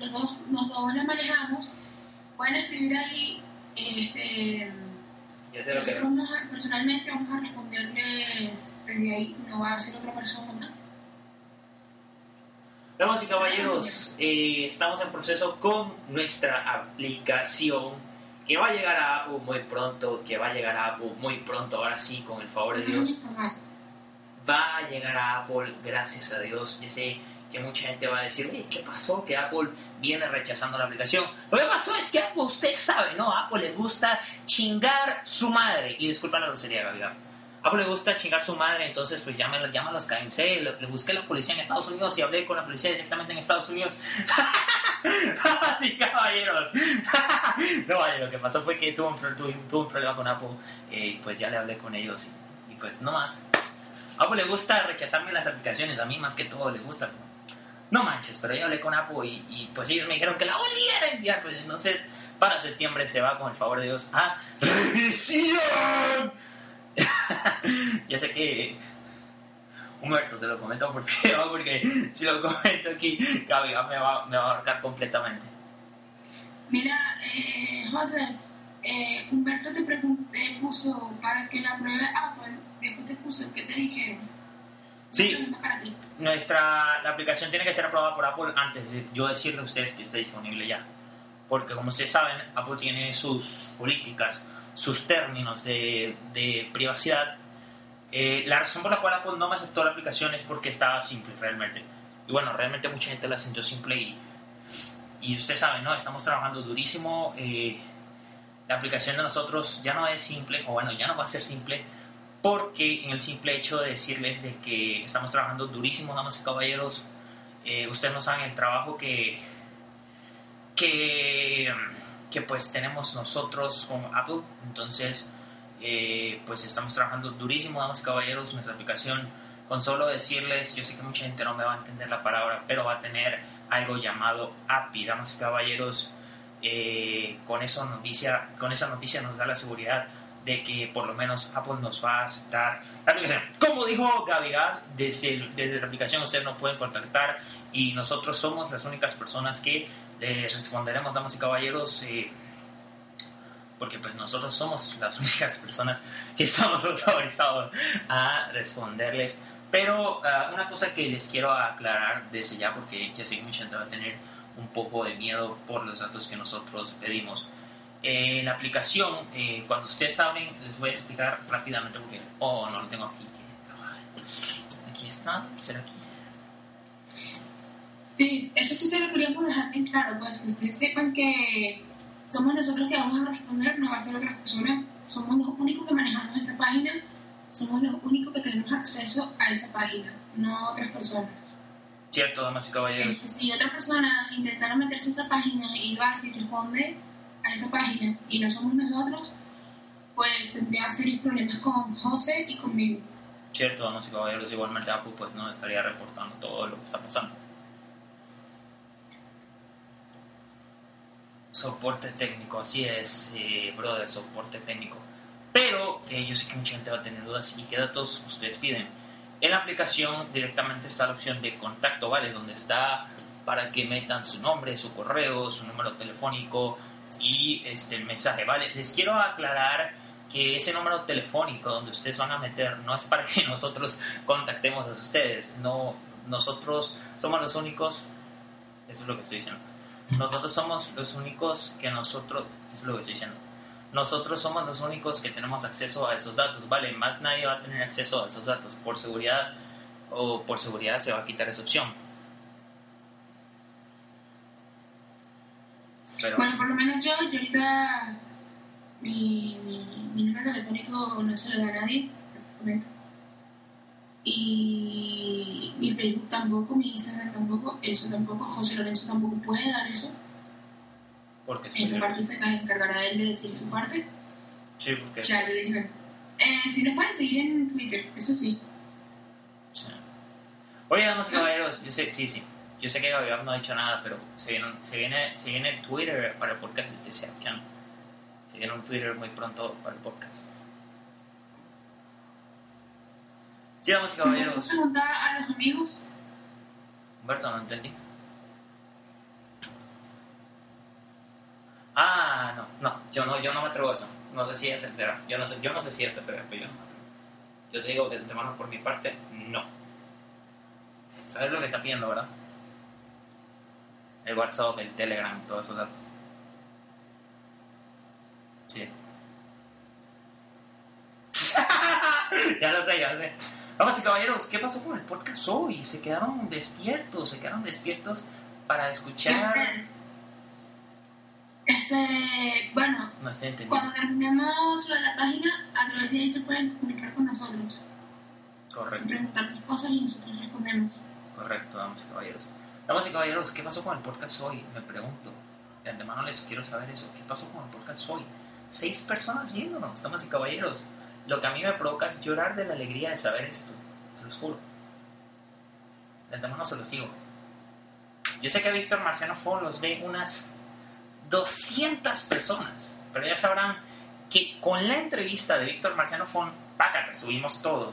los dos, los dos la manejamos. Pueden escribir ahí. Este, Ya sé lo que. nosotros vamos a- personalmente vamos a responderles desde ahí, no va a ser otra persona. Damas y caballeros, eh, estamos en proceso con nuestra aplicación que va a llegar a Apple muy pronto, que va a llegar a Apple muy pronto, ahora sí, con el favor de Dios. va a llegar a Apple, gracias a Dios. Ya sé que mucha gente va a decir, oye, ¿qué pasó? Que Apple viene rechazando la aplicación. Lo que pasó es que Apple, usted sabe, ¿no? A Apple le gusta chingar su madre. Y disculpa la grosería, Gabriel. A Apple le gusta chingar su madre, entonces pues llama, llama a los KNC, le, le busqué la policía en Estados Unidos y hablé con la policía directamente en Estados Unidos. <laughs> sí, caballeros. <laughs> no, vale, lo que pasó fue que tuvo un, tuvo un problema con Apple, eh, pues ya le hablé con ellos y, y pues no más. A le gusta rechazarme las aplicaciones, a mí más que todo le gusta. No manches, pero ya hablé con Apple y, y pues ellos me dijeron que la volviera a enviar, pues entonces para septiembre se va con el favor de Dios a revisión. <laughs> ya sé que Humberto te lo comento porque, porque si lo comento aquí, Gaby me va, me va a abarcar completamente. Mira, eh, José, eh, Humberto te, te puso para que la pruebe Apple, después te puso, ¿qué te dijeron? Sí, nuestra la aplicación tiene que ser aprobada por Apple antes de yo decirle a ustedes que esté disponible ya. Porque como ustedes saben, Apple tiene sus políticas, sus términos de, de privacidad. Eh, la razón por la cual Apple no me aceptó la aplicación es porque estaba simple realmente. Y bueno, realmente mucha gente la sintió simple y, y ustedes saben, ¿no? Estamos trabajando durísimo. Eh, la aplicación de nosotros ya no es simple, o bueno, ya no va a ser simple, porque en el simple hecho de decirles de que estamos trabajando durísimo, damas y caballeros, eh, ustedes no saben el trabajo que, que, que pues tenemos nosotros con Apple, entonces eh, pues estamos trabajando durísimo, damas y caballeros, nuestra aplicación, con solo decirles, yo sé que mucha gente no me va a entender la palabra, pero va a tener algo llamado API, damas y caballeros, eh, con, eso noticia, con esa noticia nos da la seguridad de que por lo menos Apple nos va a aceptar la aplicación. Como dijo Gavidad, desde, desde la aplicación ustedes nos pueden contactar y nosotros somos las únicas personas que les responderemos, damas y caballeros, eh, porque pues nosotros somos las <laughs> únicas personas que estamos <laughs> autorizados a responderles. Pero uh, una cosa que les quiero aclarar desde ya, porque ya sé que va a tener un poco de miedo por los datos que nosotros pedimos. Eh, la aplicación, eh, cuando ustedes abren, les voy a explicar rápidamente porque, oh, no lo tengo aquí. Aquí está, será aquí. Sí, eso sí se lo queríamos dejar bien claro, pues que ustedes sepan que somos nosotros que vamos a responder, no va a ser otras personas. Somos los únicos que manejamos esa página, somos los únicos que tenemos acceso a esa página, no otras personas. Cierto, damas y caballeros. Este, si otra persona intentara meterse a esa página y va y responde a esa página y no somos nosotros, pues tendría serios problemas con José y conmigo. Cierto, damas y caballeros, igualmente Apple pues no estaría reportando todo lo que está pasando. Soporte técnico, así es, eh, brother, soporte técnico. Pero eh, yo sé que mucha gente va a tener dudas y qué datos ustedes piden. En la aplicación directamente está la opción de contacto, ¿vale? Donde está para que metan su nombre, su correo, su número telefónico y este, el mensaje, ¿vale? Les quiero aclarar que ese número telefónico donde ustedes van a meter no es para que <laughs> nosotros contactemos a ustedes, no, nosotros somos los únicos, eso es lo que estoy diciendo, nosotros somos los únicos que nosotros, es lo que estoy diciendo, nosotros somos los únicos que tenemos acceso a esos datos, ¿vale? Más nadie va a tener acceso a esos datos. Por seguridad o por seguridad se va a quitar esa opción. Bueno, por lo menos yo, yo ahorita mi, mi, mi número telefónico no se lo da a nadie. Y mi Facebook tampoco, mi Instagram tampoco, eso tampoco, José Lorenzo tampoco puede dar eso. Porque en su parte se encargará él de decir su parte. Sí, porque... Ya le dije. Eh, si nos pueden seguir en Twitter, eso sí. sí. Oye, damas y caballeros, yo sé, sí, sí. Yo sé que Gabriel no ha dicho nada, pero se viene, se viene, se viene Twitter para el podcast este Sebastián. Se viene un Twitter muy pronto para el podcast. Y caballeros. ¿Puedo preguntar a los amigos? Humberto, no entendí. Ah, no, no, yo no, yo no me atrevo a eso. No sé si es entera. Yo no sé, yo no sé si es entera, pero yo no me atrevo. Yo te digo que de antemano por mi parte, no. ¿Sabes lo que está pidiendo, verdad? El WhatsApp, el Telegram, todos esos datos. Sí. <laughs> ya lo sé, ya lo sé. Damas y caballeros, ¿qué pasó con el podcast hoy? Se quedaron despiertos, se quedaron despiertos para escuchar. Este, bueno, No cuando terminemos lo de la página, a través de ahí se pueden comunicar con nosotros, Correcto, preguntarnos cosas y nosotros respondemos. correcto, damas y caballeros. Damas y caballeros, ¿qué pasó con el podcast hoy? Me pregunto. De antemano les quiero saber eso. ¿Qué pasó con el podcast hoy? Seis personas viéndonos, damas y caballeros. Lo que a mí me provoca es llorar de la alegría de saber esto. Se los juro. De antemano se los digo. Yo sé que Víctor Marciano Fon los ve unas 200 personas, pero ya sabrán que con la entrevista de Víctor Marciano Fon, pácate, subimos todo.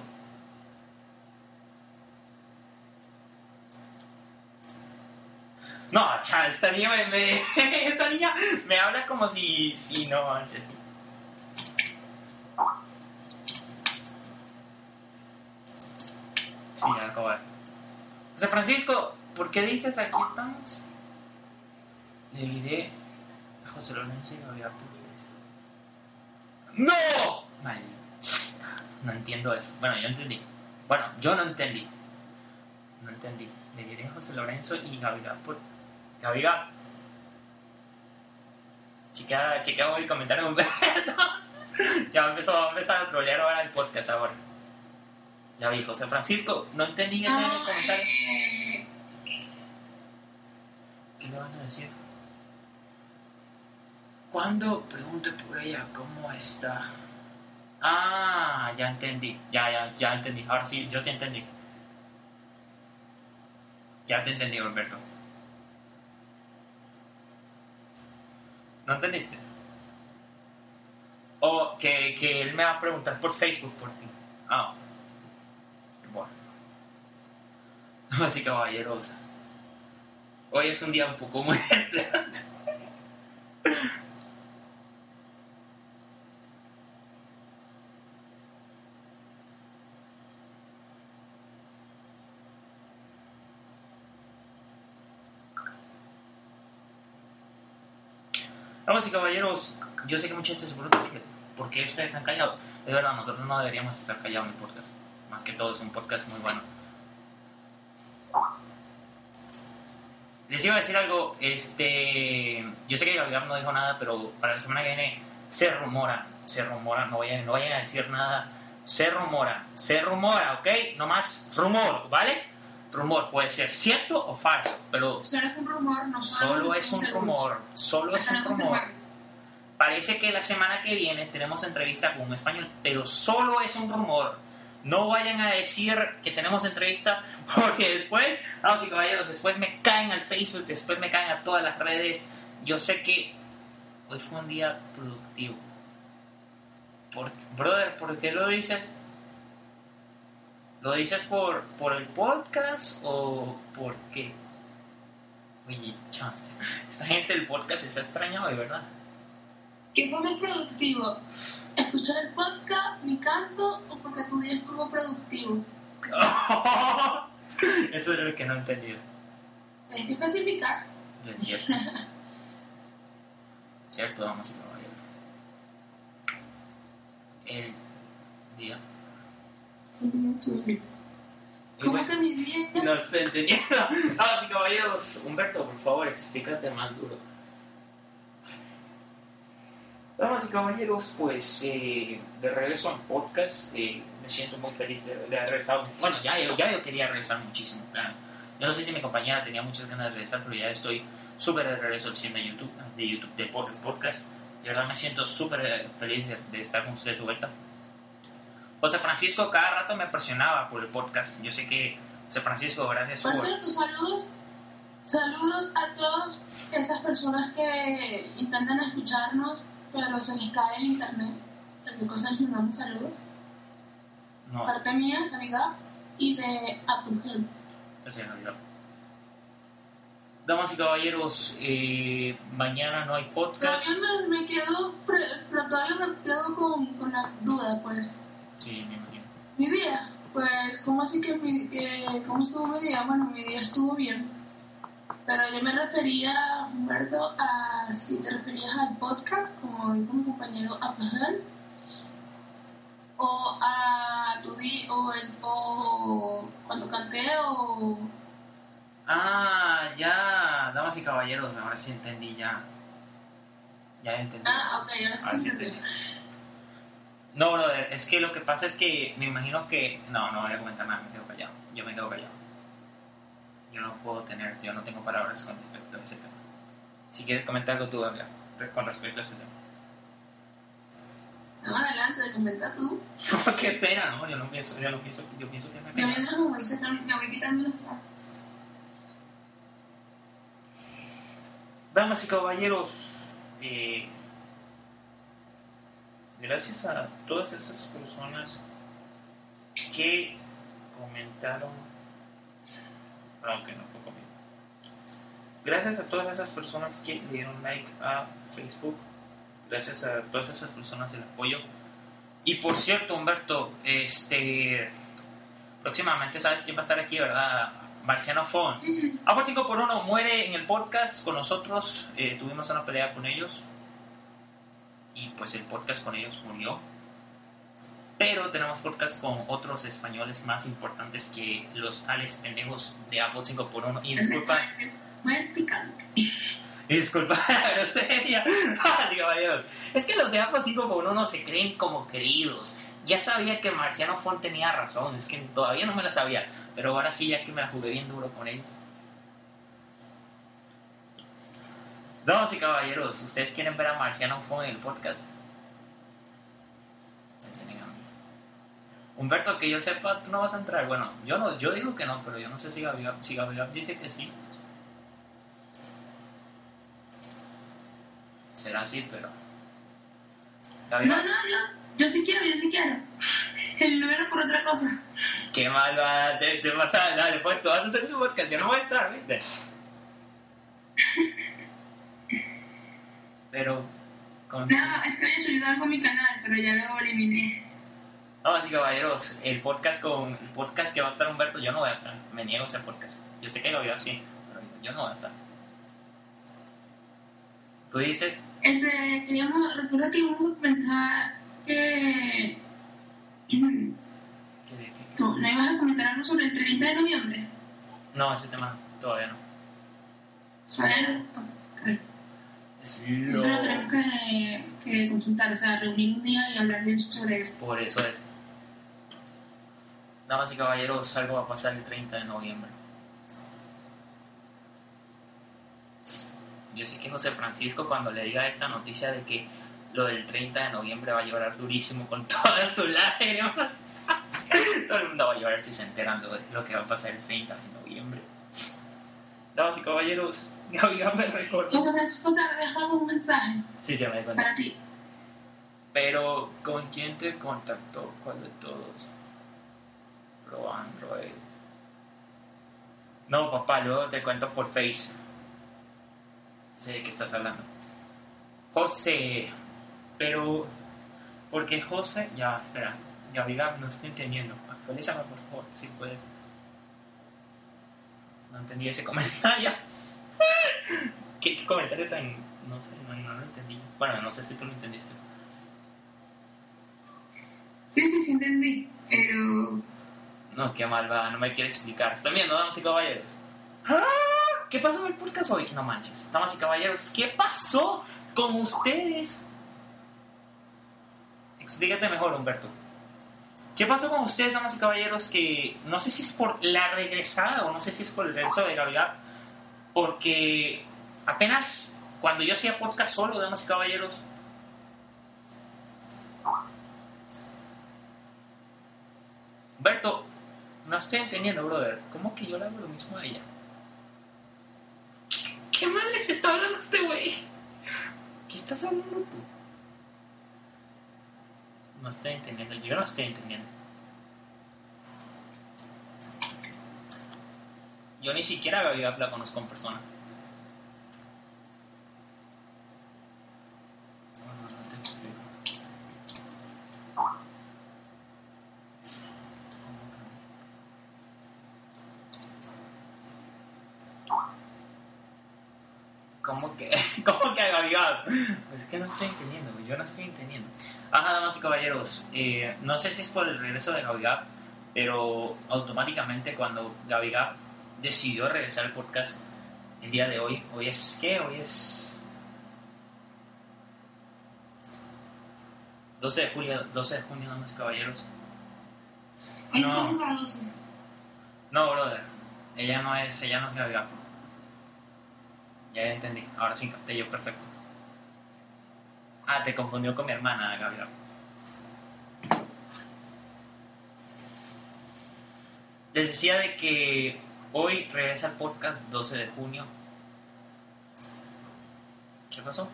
No, cha, esta niña me, <laughs> esta niña me habla como si, si no. Sí, acabar. José Francisco, ¿por qué dices aquí estamos? Le diré a José Lorenzo y Gabriel. ¡No! Vale. No entiendo eso. Bueno, yo entendí. Bueno, yo no entendí. No entendí. Le diré a José Lorenzo y Gabriel por Gabriel. Chica, chica, voy a comentar en un <laughs> Ya empezó, va a empezar a trolear ahora el podcast ahora. Ya vi, José Francisco, no entendí ese Ah, comentario. ¿Qué le vas a decir? Cuando pregunte por ella cómo está. Ah, ya entendí. Ya, ya, ya entendí. Ahora sí, yo sí entendí. Ya te entendí, Alberto. ¿No entendiste? O que, que él me va a preguntar por Facebook por ti. Ah, bueno. <laughs> Así caballeros. Hoy es un día un poco <laughs> muy. Damas y caballeros, yo sé que mucha gente se pregunta por qué ustedes están callados. Es verdad, nosotros no deberíamos estar callados en el podcast. Más que todo, es un podcast muy bueno. Les iba a decir algo, este, yo sé que Gabriel no dijo nada, pero para la semana que viene se rumora, se rumora, no vayan, no vayan a decir nada, se rumora, se rumora, ¿ok? No más rumor, ¿vale? Rumor, puede ser cierto o falso, pero Solo es un rumor, no solo es un rumor, solo es un rumor. Parece que la semana que viene tenemos entrevista con un español, pero solo es un rumor. No vayan a decir que tenemos entrevista, <laughs> porque después, vamos y caballeros, después me caen al Facebook, después me caen a todas las redes. Yo sé que hoy fue un día productivo. Por, brother, ¿por qué lo dices? ¿Lo dices por, por el podcast o por qué? Oye, chance, <laughs> esta gente del podcast se ha extrañado, de verdad. ¿Qué fue más productivo? ¿Escuchar el podcast, mi canto o porque tu día estuvo productivo? <laughs> Eso es lo que no he entendido. Tienes que especificar. No Es cierto. <laughs> cierto, vamos y caballeros. El día. ¿Qué día tuyo? ¿Cómo bueno. que mi día? No estoy entendiendo. <laughs> Vamos y caballeros. Humberto, por favor, explícate más duro. Damas y caballeros, pues eh, de regreso al podcast, eh, me siento muy feliz de, de haber regresado. Bueno, ya, ya yo quería regresar muchísimo. Yo no sé si mi compañera tenía muchas ganas de regresar, pero ya estoy súper de regreso al cine de YouTube, de YouTube, de pod- podcast. De verdad me siento súper eh, feliz de, de estar con ustedes de vuelta. José Francisco cada rato me presionaba por el podcast. Yo sé que, José Francisco, gracias Por cierto, saludos. Saludos a todas esas personas que intentan escucharnos, pero se les cae el internet. Cualquier cosa les mandamos saludos. No, Parte mía, amiga, y de Apple no olvidó. Damas y caballeros, eh, mañana no hay podcast. Todavía me, me quedo, pre- pero todavía me quedo con, con la duda, pues. Sí, me imagino. Mi día, pues, ¿cómo así que, mi, que cómo estuvo mi día? Bueno, mi día estuvo bien. Pero yo me refería, Humberto, a si te referías al podcast, como dijo mi compañero Apple, o a tu o, el, o cuando canté o Ah, ya, damas y caballeros, ahora sí entendí ya. Ya entendí. ah ok ahora sí Ahora sí entendí. entendí. No, brother, es que lo que pasa es que me imagino que... No, no voy a comentar nada, me quedo callado. Yo me quedo callado. Yo no puedo tener, yo no tengo palabras con respecto a ese tema. Si quieres comentar algo tú, habla con respecto a ese tema. no adelante comenta tú <laughs> Qué pena, no, yo no pienso, yo no pienso, yo pienso que me yo mientras me voy, sacando- me voy quitando los tacos Damas y caballeros, eh, gracias a todas esas personas que comentaron, aunque no gracias a todas esas personas que le dieron like a Facebook, gracias a todas esas personas el apoyo. Y por cierto, Humberto, este, próximamente sabes quién va a estar aquí, ¿verdad? Marciano Fon. Agua 5 por 1 muere en el podcast con nosotros. eh, tuvimos una pelea con ellos. Y pues el podcast con ellos murió. Pero tenemos podcast con otros españoles más importantes que los tales pendejos de Agua 5 por 1 Y disculpa, <laughs> picante. y disculpa <laughs> caballeros. Es que los de Agua 5 por 1 se creen como queridos. Ya sabía que Marciano Fon tenía razón. Es que todavía no me la sabía. Pero ahora sí, ya que me la jugué bien duro con ellos. Damas y caballeros, ¿ustedes quieren ver a Marciano Fon en el podcast? Humberto, que yo sepa, tú no vas a entrar. Bueno, yo no, yo digo que no, pero yo no sé si Gabriel, si Gabriel dice que sí. Será así, pero. Gabriel, No, no, yo, yo sí quiero, yo sí quiero. El número por otra cosa. qué mal va, te, te vas a. Dale, pues tú vas a hacer su podcast, yo no voy a estar, ¿viste? <laughs> Pero. Con... No, es que había subido algo a mi canal, pero ya lo eliminé. Damas y caballeros, el podcast con el podcast que va a estar Humberto, yo no voy a estar. Me niego a ese podcast. Yo sé que Gabriel sí, pero yo no voy a estar. Tú dices, Este, queríamos, recuerda que íbamos a pensar que... <clears throat> que- No, ¿no ibas a comentar algo sobre el 30 de noviembre? no, ese tema todavía no. ¿Sabes? Ok. Es Eso lo lo- tenemos que, que consultar, o sea, reunir un día y hablar bien sobre eso. Por eso es. Damas y caballeros, algo va a pasar el 30 de noviembre. Yo sé que José Francisco cuando le diga esta noticia de que lo del 30 de noviembre va a llorar durísimo con <laughs> todas sus lágrimas. <laughs> Todo el mundo va a llorar si se enteran de lo que va a pasar el 30 de noviembre. Damas y caballeros, <laughs> Gabriel me recordó. José Francisco te ha dejado un mensaje Sí, sí, me para ti. Pero, ¿con quién te contactó? ¿Cuál de todos? Android. No, papá, luego te cuento por Face. Sé de qué estás hablando. José. Pero, porque José. Ya, espera. Gabriel, no estoy entendiendo. Actualízame, por favor, si puedes. No entendí ese <laughs> comentario. ¿Qué, comentario tan.? No sé, no lo entendí. Bueno, no sé si tú lo entendiste. Sí, sí, sí entendí, pero... No, qué mal va, no me quieres explicar. ¿Están viendo, damas y caballeros? ¡Ah! ¿Qué pasó en el podcast hoy? No manches. Damas y caballeros, ¿qué pasó con ustedes? Explícate mejor, Humberto. ¿Qué pasó con ustedes, damas y caballeros? Que no sé si es por la regresada o no sé si es por el regreso de Gabriel. Porque apenas cuando yo hacía podcast solo, damas y caballeros, Humberto, no estoy entendiendo, brother. ¿Cómo que yo le hago lo mismo a ella? ¿Qué madre se está hablando este güey? ¿Qué estás hablando tú? No estoy entendiendo, yo no estoy entendiendo. Yo ni siquiera había hablado conozco en persona. Ah, no te explico. ¿Cómo que no? ¿Cómo que, <laughs> ¿Cómo que a Gaby Gab? Pues es que no estoy entendiendo, yo no estoy entendiendo. Ajá, damas y caballeros, eh, no sé si es por el regreso de Gaby Gab, pero automáticamente cuando Gaby Gab decidió regresar al podcast el día de hoy, hoy es, ¿qué? Hoy es 12 de julio, 12 de junio, damas y caballeros. Hoy No. estamos a 12. No, brother, ella no es, ella no es Gaby Gab. Ya entendí, ahora sí capté yo perfecto. Ah, te confundió con mi hermana, Gaby Gab. Les decía de que hoy regresa el podcast 12 de junio. ¿Qué pasó?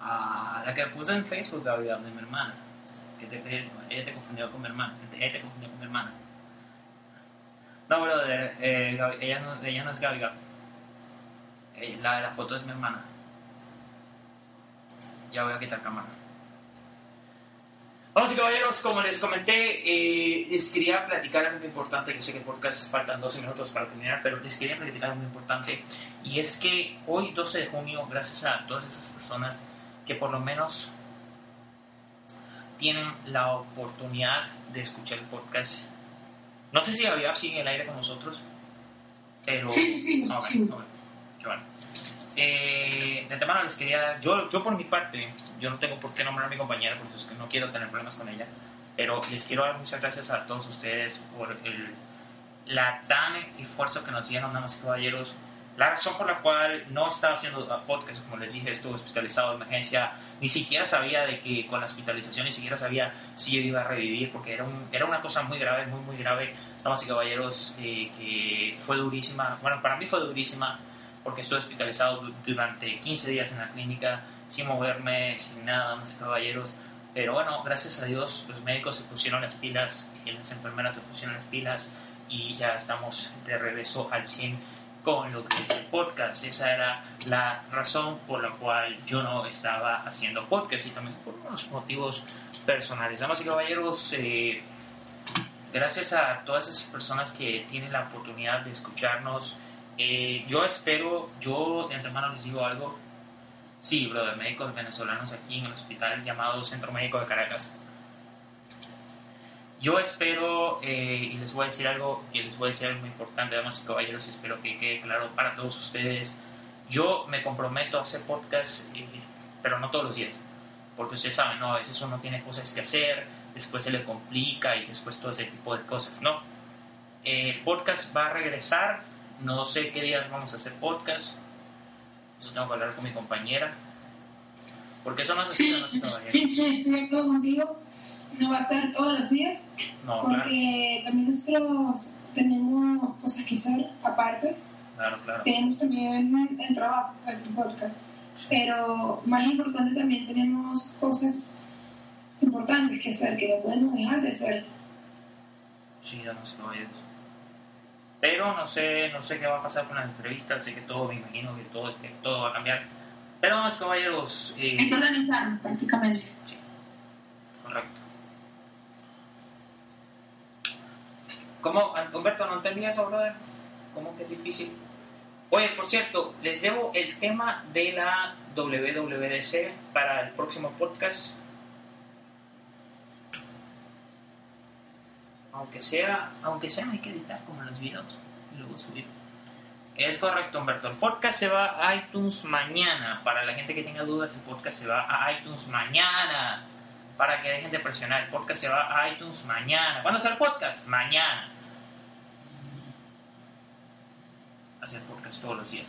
Ah, la que puse en Facebook, Gaby, de mi hermana. Que te, ella te confundió con mi hermana. Ella te confundió con mi hermana. No, brother, eh, Gaby- ella, no, ella no es Gaby Gab. Eh, La de la foto es mi hermana. Ya voy a quitar cámara. Vamos y caballeros, como les comenté, eh, les quería platicar algo muy importante. Yo sé que el podcast faltan 12 minutos para terminar, pero les quería platicar algo muy importante. Y es que hoy, 12 de junio, gracias a todas esas personas que por lo menos tienen la oportunidad de escuchar el podcast. No sé si Gabriel sigue en el aire con nosotros, pero... Sí, sí, sí, sí. bueno, bueno, qué bueno. Eh, de antemano les quería, yo, yo por mi parte, yo no tengo por qué nombrar a mi compañera porque es que no quiero tener problemas con ella, pero les quiero dar muchas gracias a todos ustedes por el, la tan esfuerzo que nos dieron, damas y caballeros. La razón por la cual no estaba haciendo podcast, como les dije, estuve hospitalizado de emergencia, ni siquiera sabía de que con la hospitalización, ni siquiera sabía si yo iba a revivir, porque era, era una cosa muy grave, muy, muy grave, damas y caballeros, eh, que fue durísima. Bueno, para mí fue durísima, porque estuve hospitalizado du- durante 15 días en la clínica, sin moverme, sin nada, damas y caballeros. Pero bueno, gracias a Dios, los médicos se pusieron las pilas, y las enfermeras se pusieron las pilas, y ya estamos de regreso al 100 con lo que es el podcast. Esa era la razón por la cual yo no estaba haciendo podcast y también por unos motivos personales. Damas y caballeros, eh, gracias a todas esas personas que tienen la oportunidad de escucharnos, eh, yo espero, yo de antemano les digo algo. Sí, brother, médicos venezolanos aquí en el hospital llamado Centro Médico de Caracas. Yo espero, eh, y les voy a decir algo, que les voy a decir algo muy importante, damas y caballeros, y espero que quede claro para todos ustedes. Yo me comprometo a hacer podcast, eh, pero no todos los días, porque ustedes saben, ¿no? A veces uno tiene cosas que hacer, después se le complica y después todo ese tipo de cosas, ¿no? Eh, El podcast va a regresar, no sé qué días vamos a hacer podcast, eso tengo que hablar con mi compañera, porque eso no es así, Sí, damas y sí, sí. No va a ser todos los días, No, claro, porque también nosotros tenemos cosas que hacer aparte. claro, claro. Tenemos también el trabajo, el podcast. Pero más importante también tenemos cosas importantes que hacer, que no podemos dejar de hacer. Sí, damas y caballeros. Pero no sé, no sé qué va a pasar con las entrevistas, sé que todo, me imagino que todo, este, todo va a cambiar. Pero damas y caballeros, eh, Hay que organizarnos prácticamente. correcto. ¿Cómo, Humberto, no entendí eso, brother? ¿Cómo que es difícil? Oye, por cierto, les debo el tema de la WWDC para el próximo podcast. Aunque sea, aunque sea, hay que editar como los videos y luego subir. Es correcto, Humberto. El podcast se va a iTunes mañana. Para la gente que tenga dudas, el podcast se va a iTunes mañana. Para que dejen de presionar. El podcast se va a iTunes mañana. ¿Cuándo sale el podcast? Mañana. Hacer podcast todos los días.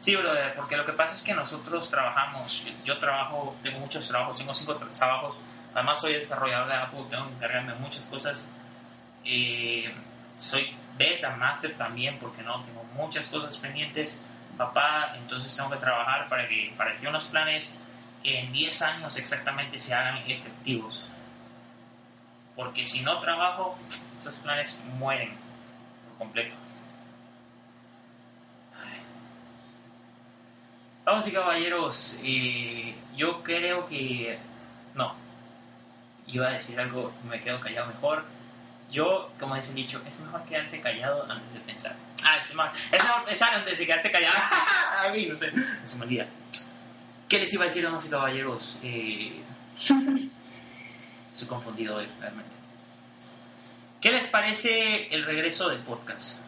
Sí, brother, porque lo que pasa es que nosotros trabajamos, yo, trabajo, tengo muchos trabajos, tengo cinco tra- trabajos, además soy desarrollador de Apple, tengo que encargarme de muchas cosas. Eh, soy beta master también, porque no, tengo muchas cosas pendientes, papá, entonces tengo que trabajar para que, para que unos planes en 10 años exactamente se hagan efectivos. Porque si no trabajo, esos planes mueren por completo. Vamos y caballeros, eh, yo creo que no. iba a decir algo, me quedo callado mejor. Yo, como dice el dicho, es mejor quedarse callado antes de pensar. Ah, es mejor, es pensar antes de quedarse callado. <laughs> a mí, no sé, se me. ¿Qué les iba a decir, damas y caballeros? Eh, estoy confundido hoy, realmente. ¿Qué les parece el regreso del podcast?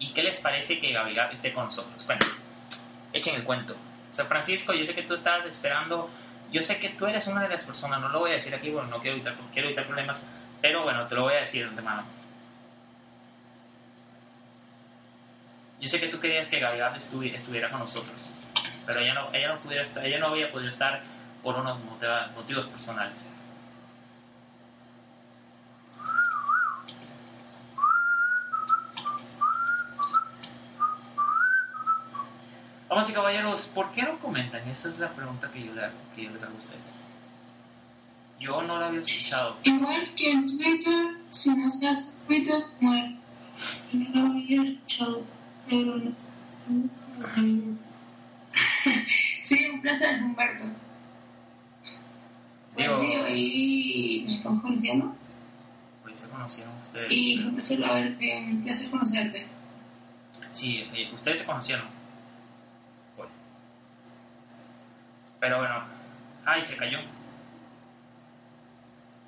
¿Y qué les parece que Gabriel esté con nosotros? Bueno, echen el cuento. San Francisco, yo sé que tú estabas esperando, yo sé que tú eres una de las personas, no lo voy a decir aquí, bueno, no quiero evitar, quiero evitar problemas, pero bueno, te lo voy a decir de. Yo sé que tú querías que Gabriel estuvi- estuviera con nosotros, pero ella no, ella no, pudiera ella no había podido estar por unos motivos personales. Vamos y caballeros, ¿por qué no comentan? Esa es la pregunta que yo, le hago, que yo les hago a ustedes. Yo no la había escuchado. Igual que en Twitter, si no se hace Twitter, no lo había escuchado, pero no. <laughs> Sí, un placer, Humberto. Pues Digo- sí, hoy nos estamos conociendo Pues se conocieron ustedes. y fue un placer, haberte, un placer conocerte. Sí, eh, ustedes se conocieron. Hoy. Pero bueno. Ay, se cayó.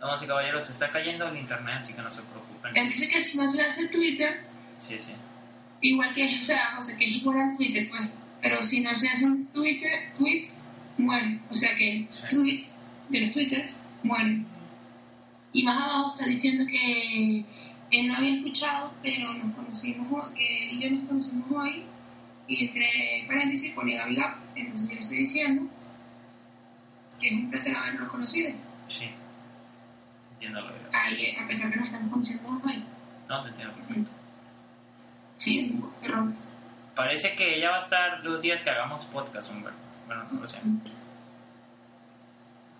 Damas y caballeros, se está cayendo el internet, así que no se preocupen. Él dice que si no se hace Twitter, Sí, sí. igual que, o sea, o sea, que es igual a Twitter, pues. Pero si no se hacen Twitter, tweets, mueren. O sea que Sí. tweets de los twitters mueren. Y más abajo está diciendo que él no había escuchado, pero nos conocimos, que él y yo nos conocimos hoy. Y entre paréntesis pone Gaby Gap. Entonces yo le estoy diciendo que es un placer haberlo conocido. Sí. Entiendo lo que Ahí, a pesar que nos estamos conociendo hoy. No, te entiendo perfecto. Y es un poco de. Parece que ella va a estar los días que hagamos podcast, Humberto. Bueno, no lo sé.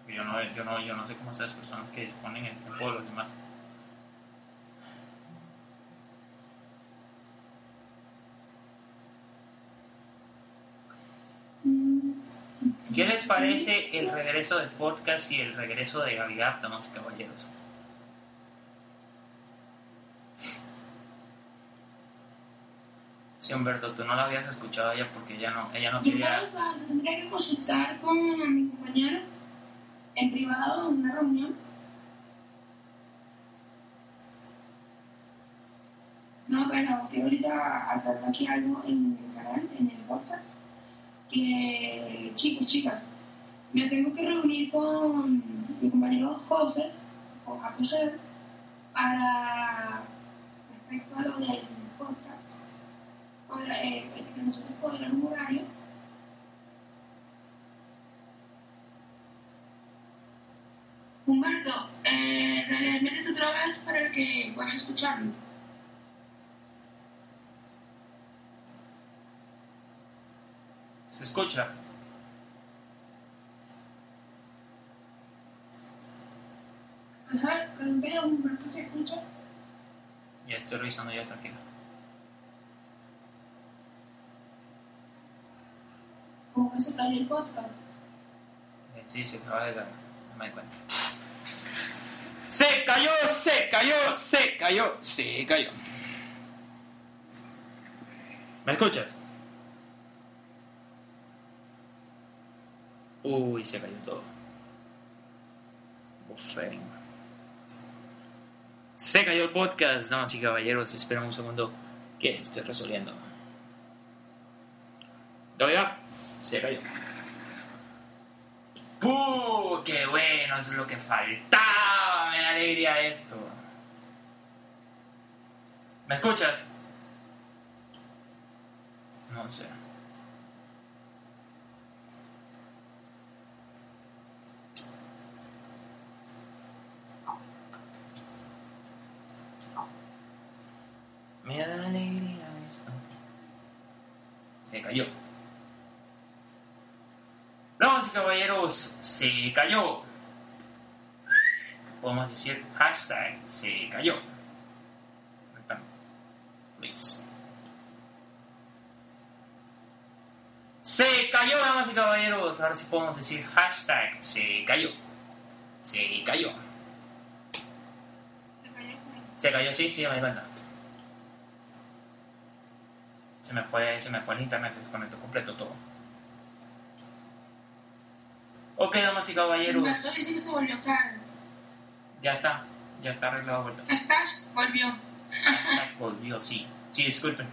Yo no, yo no, yo no sé cómo son las personas que disponen el tiempo de los demás. ¿Qué les parece el regreso del podcast y el regreso de Gaby damas caballeros? Sí, Humberto, tú no la habías escuchado a ella porque ella no, ella no Yo quería... puedo, tendría que consultar con mi compañero en privado en una reunión. No, pero que ahorita aquí algo en el canal, en el podcast, que chicos, chicas, me tengo que reunir con mi compañero José, con APG, para respecto a lo del ahora eh, que nosotros cuadrar un horario Humberto, eh, dale, métete otra vez para que puedas escucharlo. ¿Se escucha? Ajá, pero Humberto se escucha. Ya estoy revisando ya, tranquilo. Como que se cayó el podcast. Eh, Sí, se acaba de caer. No me cuenta. Se cayó, se cayó, se cayó, se cayó. ¿Me escuchas? Uy, se cayó todo. Buffering. Se cayó el podcast, damas y caballeros. Esperen un segundo que estoy resolviendo. ¿Lo? Se cayó. ¡Puh! ¡Qué bueno! Es lo que faltaba. Me da alegría esto. ¿Me escuchas? No sé. Me da alegría esto. Se cayó. Damas y caballeros, se cayó. Podemos decir hashtag se cayó. Please. Se cayó, damas y caballeros. Ahora sí podemos decir hashtag se cayó. Se cayó. Se cayó, sí, sí, me di. Se me fue, se me fue el internet, se desconectó completo todo. Ok, damas y caballeros. Se volvió. Ya está, ya está arreglado vuelta. Stash volvió. Volvió, sí. Sí, disculpen.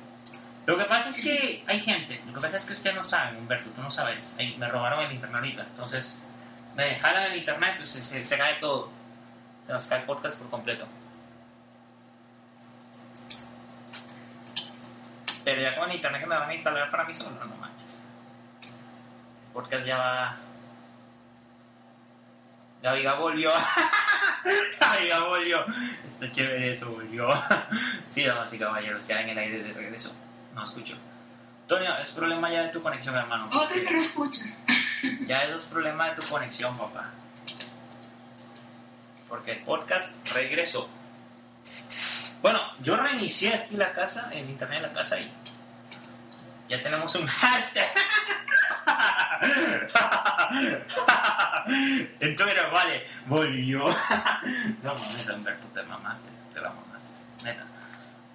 Lo que pasa es que hay gente, lo que pasa es que usted no sabe, Humberto, tú no sabes. Me robaron el internet ahorita, entonces me dejaron el internet, pues se, se, se cae todo. Se nos cae el podcast por completo. Pero ya con el internet que me van a instalar para mí solo, no manches. El podcast ya va. Ya Viga volvió. <laughs> Viga volvió. Está chévere eso, volvió. <laughs> sí, damas y caballeros, ya en el aire de regreso. No escucho. Antonio, es problema ya de tu conexión, hermano. Otro que no escucha. <laughs> Ya eso es problema de tu conexión, papá. Porque el podcast regresó. Bueno, yo reinicié aquí la casa, el internet de la casa y ya tenemos un hashtag. <laughs> en Twitter, vale, volvió. <laughs> no mames, Humberto, te mamaste, te la mamaste, neta.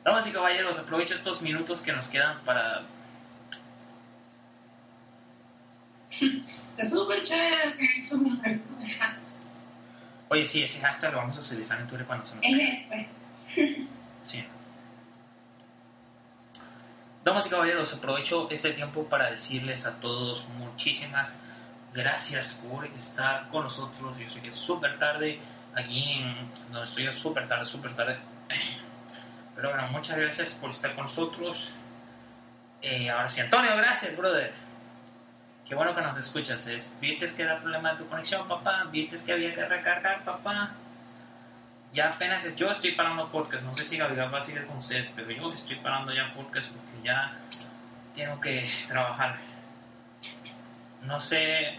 Damas y caballeros, aprovecho estos minutos que nos quedan para <laughs> Está súper chévere lo que hizo Humberto. Oye, sí, ese hashtag lo vamos a utilizar en Twitter cuando se nos... Es este. Sí. Damas y caballeros, aprovecho este tiempo para decirles a todos muchísimas gracias por estar con nosotros. Yo sé que es súper tarde, aquí en donde estoy es súper tarde, súper tarde. <clears throat> Pero bueno, muchas gracias por estar con nosotros. Eh, ahora sí, Antonio, gracias, brother. Qué bueno que nos escuchas. Es, ¿Viste que era problema de tu conexión, papá? ¿Viste que había que recargar, papá? Ya apenas yo estoy parando podcast. No sé si Gabriel va a seguir con ustedes, pero yo estoy parando ya podcast porque ya tengo que trabajar. No sé.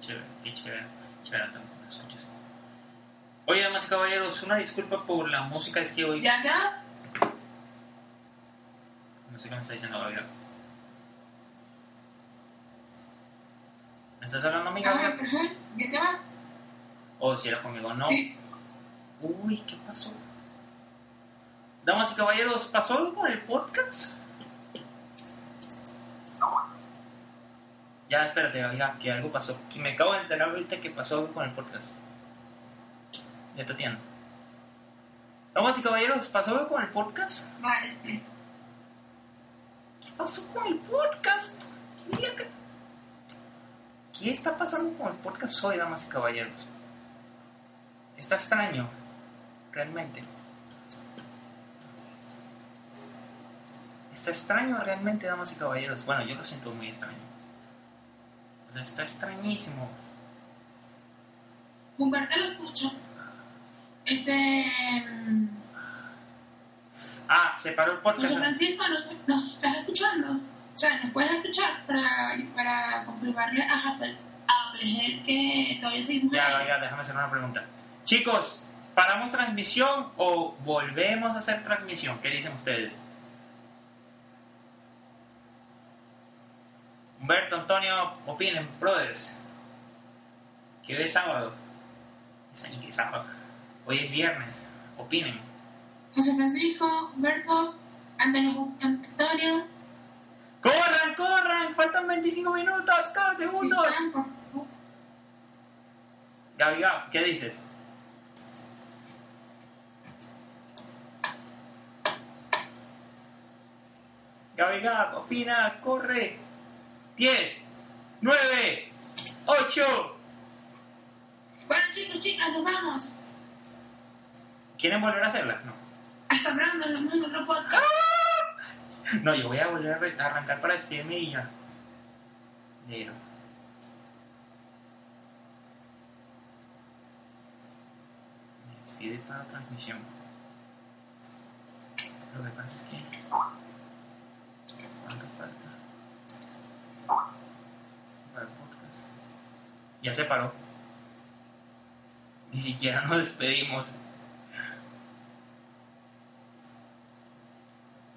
Chévere, qué chévere. Chévere, me escuches. Oye, damas y caballeros, una disculpa por la música. Es que hoy. ¿Ya ya? No sé qué me está diciendo Gabriel. ¿Me estás hablando a mí, Ajá, Gabriel? ajá. ¿Ya te vas? O si era conmigo, no. Sí. Uy, ¿qué pasó? Damas y caballeros, ¿pasó algo con el podcast? Ya, espérate, oiga, que algo pasó. Que me acabo de enterar ahorita que pasó algo con el podcast. Ya te atiendo. Damas y caballeros, ¿pasó algo con el podcast? Vale. ¿Qué pasó con el podcast? ¿Qué mierda? ¿Qué está pasando con el podcast hoy, damas y caballeros? Está extraño, realmente. Está extraño realmente, damas y caballeros. Bueno, yo lo siento muy extraño. O sea, está extrañísimo. Humberto lo escucho. Este. mm, Ah, se paró el podcast. José Francisco, ¿nos, nos estás escuchando? O sea, ¿nos puedes escuchar para, para confirmarle a Apple, a Apple que todavía seguimos Ya, ya, déjame hacer una pregunta. Chicos, ¿paramos transmisión o volvemos a hacer transmisión? ¿Qué dicen ustedes? Humberto, Antonio, opinen, brothers. Que hoy es sábado. Es. Hoy es viernes. Opinen. José Francisco, Humberto, Antonio, Antonio. ¡Corran, corran! Faltan 25 minutos, cada segundos. Gaby, Gaby, ¿qué dices? Gaby, Gaby, opina, corre. 10, 9, 8. Bueno, chicos, chicas, nos vamos. ¿Quieren volver a hacerla? No. Hasta pronto, nos vemos en otro podcast. No, yo voy a volver a arrancar para despedirme y ya. Pero. Me despide para la transmisión. Lo que pasa es que. ¿Cuánto falta? Para el podcast. Ya se paró. Ni siquiera nos despedimos.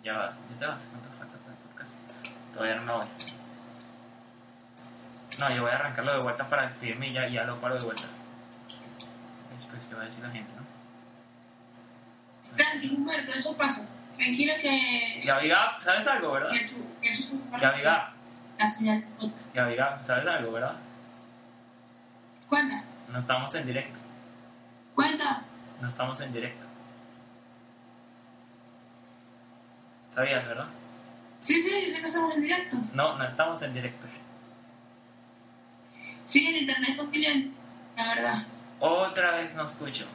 Ya vas, ya te vas. ¿Cuánto falta para el podcast? Todavía no me voy. No, yo voy a arrancarlo de vuelta para despedirme y ya, ya lo paro de vuelta. Después, ¿qué va a decir la gente, no? Tranquilo, Humberto, eso pasa. Tranquilo que. Gaby Gab, ¿sabes algo, verdad? Que, eso es un La señal podcast. ¿sabes algo, verdad? Cuenta, No estamos en directo, cuenta. no estamos en directo. ¿Sabías, verdad? Sí, sí, yo sé que estamos en directo. No, no estamos en directo. Sí, el internet está bien, la verdad. Otra vez no escucho.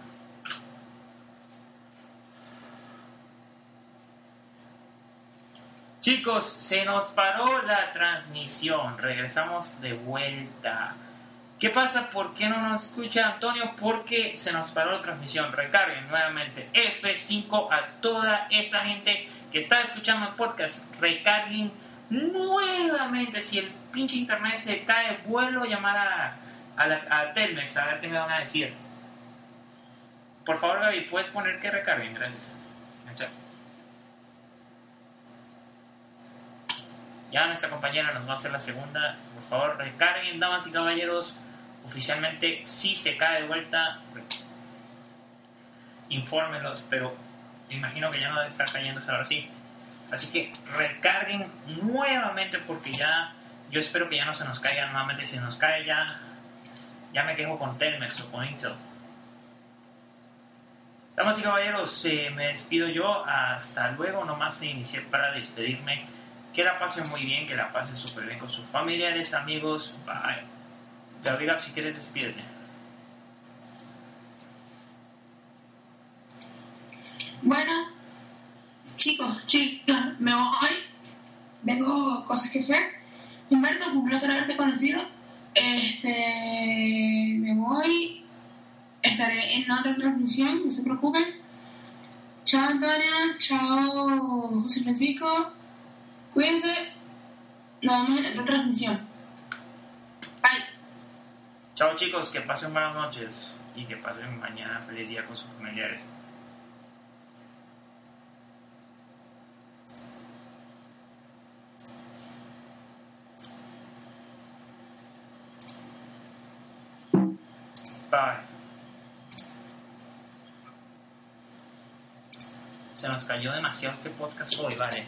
Chicos, se nos paró la transmisión. Regresamos de vuelta. ¿Qué pasa? ¿Por qué no nos escucha Antonio? Porque se nos paró la transmisión. Recarguen nuevamente F5 a toda esa gente que está escuchando el podcast. Recarguen nuevamente. Si el pinche internet se cae, vuelvo a llamar a, a, a Telmex a ver qué me van a decir. Por favor, Gaby, ¿puedes poner que recarguen? Gracias. Ya nuestra compañera nos va a hacer la segunda. Por favor, recarguen, damas y caballeros. Oficialmente, si se cae de vuelta, infórmenlos, pero imagino que ya no debe estar cayéndose ahora sí. Así que recarguen nuevamente porque ya, yo espero que ya no se nos caiga nuevamente. Si nos cae ya, ya me quejo con Telmex o con Intel. Damas y caballeros, eh, me despido yo. Hasta luego. Nomás inicié para despedirme. Que la pasen muy bien, que la pasen súper bien con sus familiares, amigos. Bye. Si quieres, despídete. Bueno, chicos, chicas, me voy. Vengo cosas que hacer. Humberto, un placer haberte conocido. Este, me voy. Estaré en otra transmisión, no se preocupen. Chao, Antonia. Chao, José Francisco. Cuídense. Nos vemos en otra transmisión. Chao chicos, que pasen buenas noches y que pasen mañana feliz día con sus familiares. Bye. Se nos cayó demasiado este podcast hoy, vale.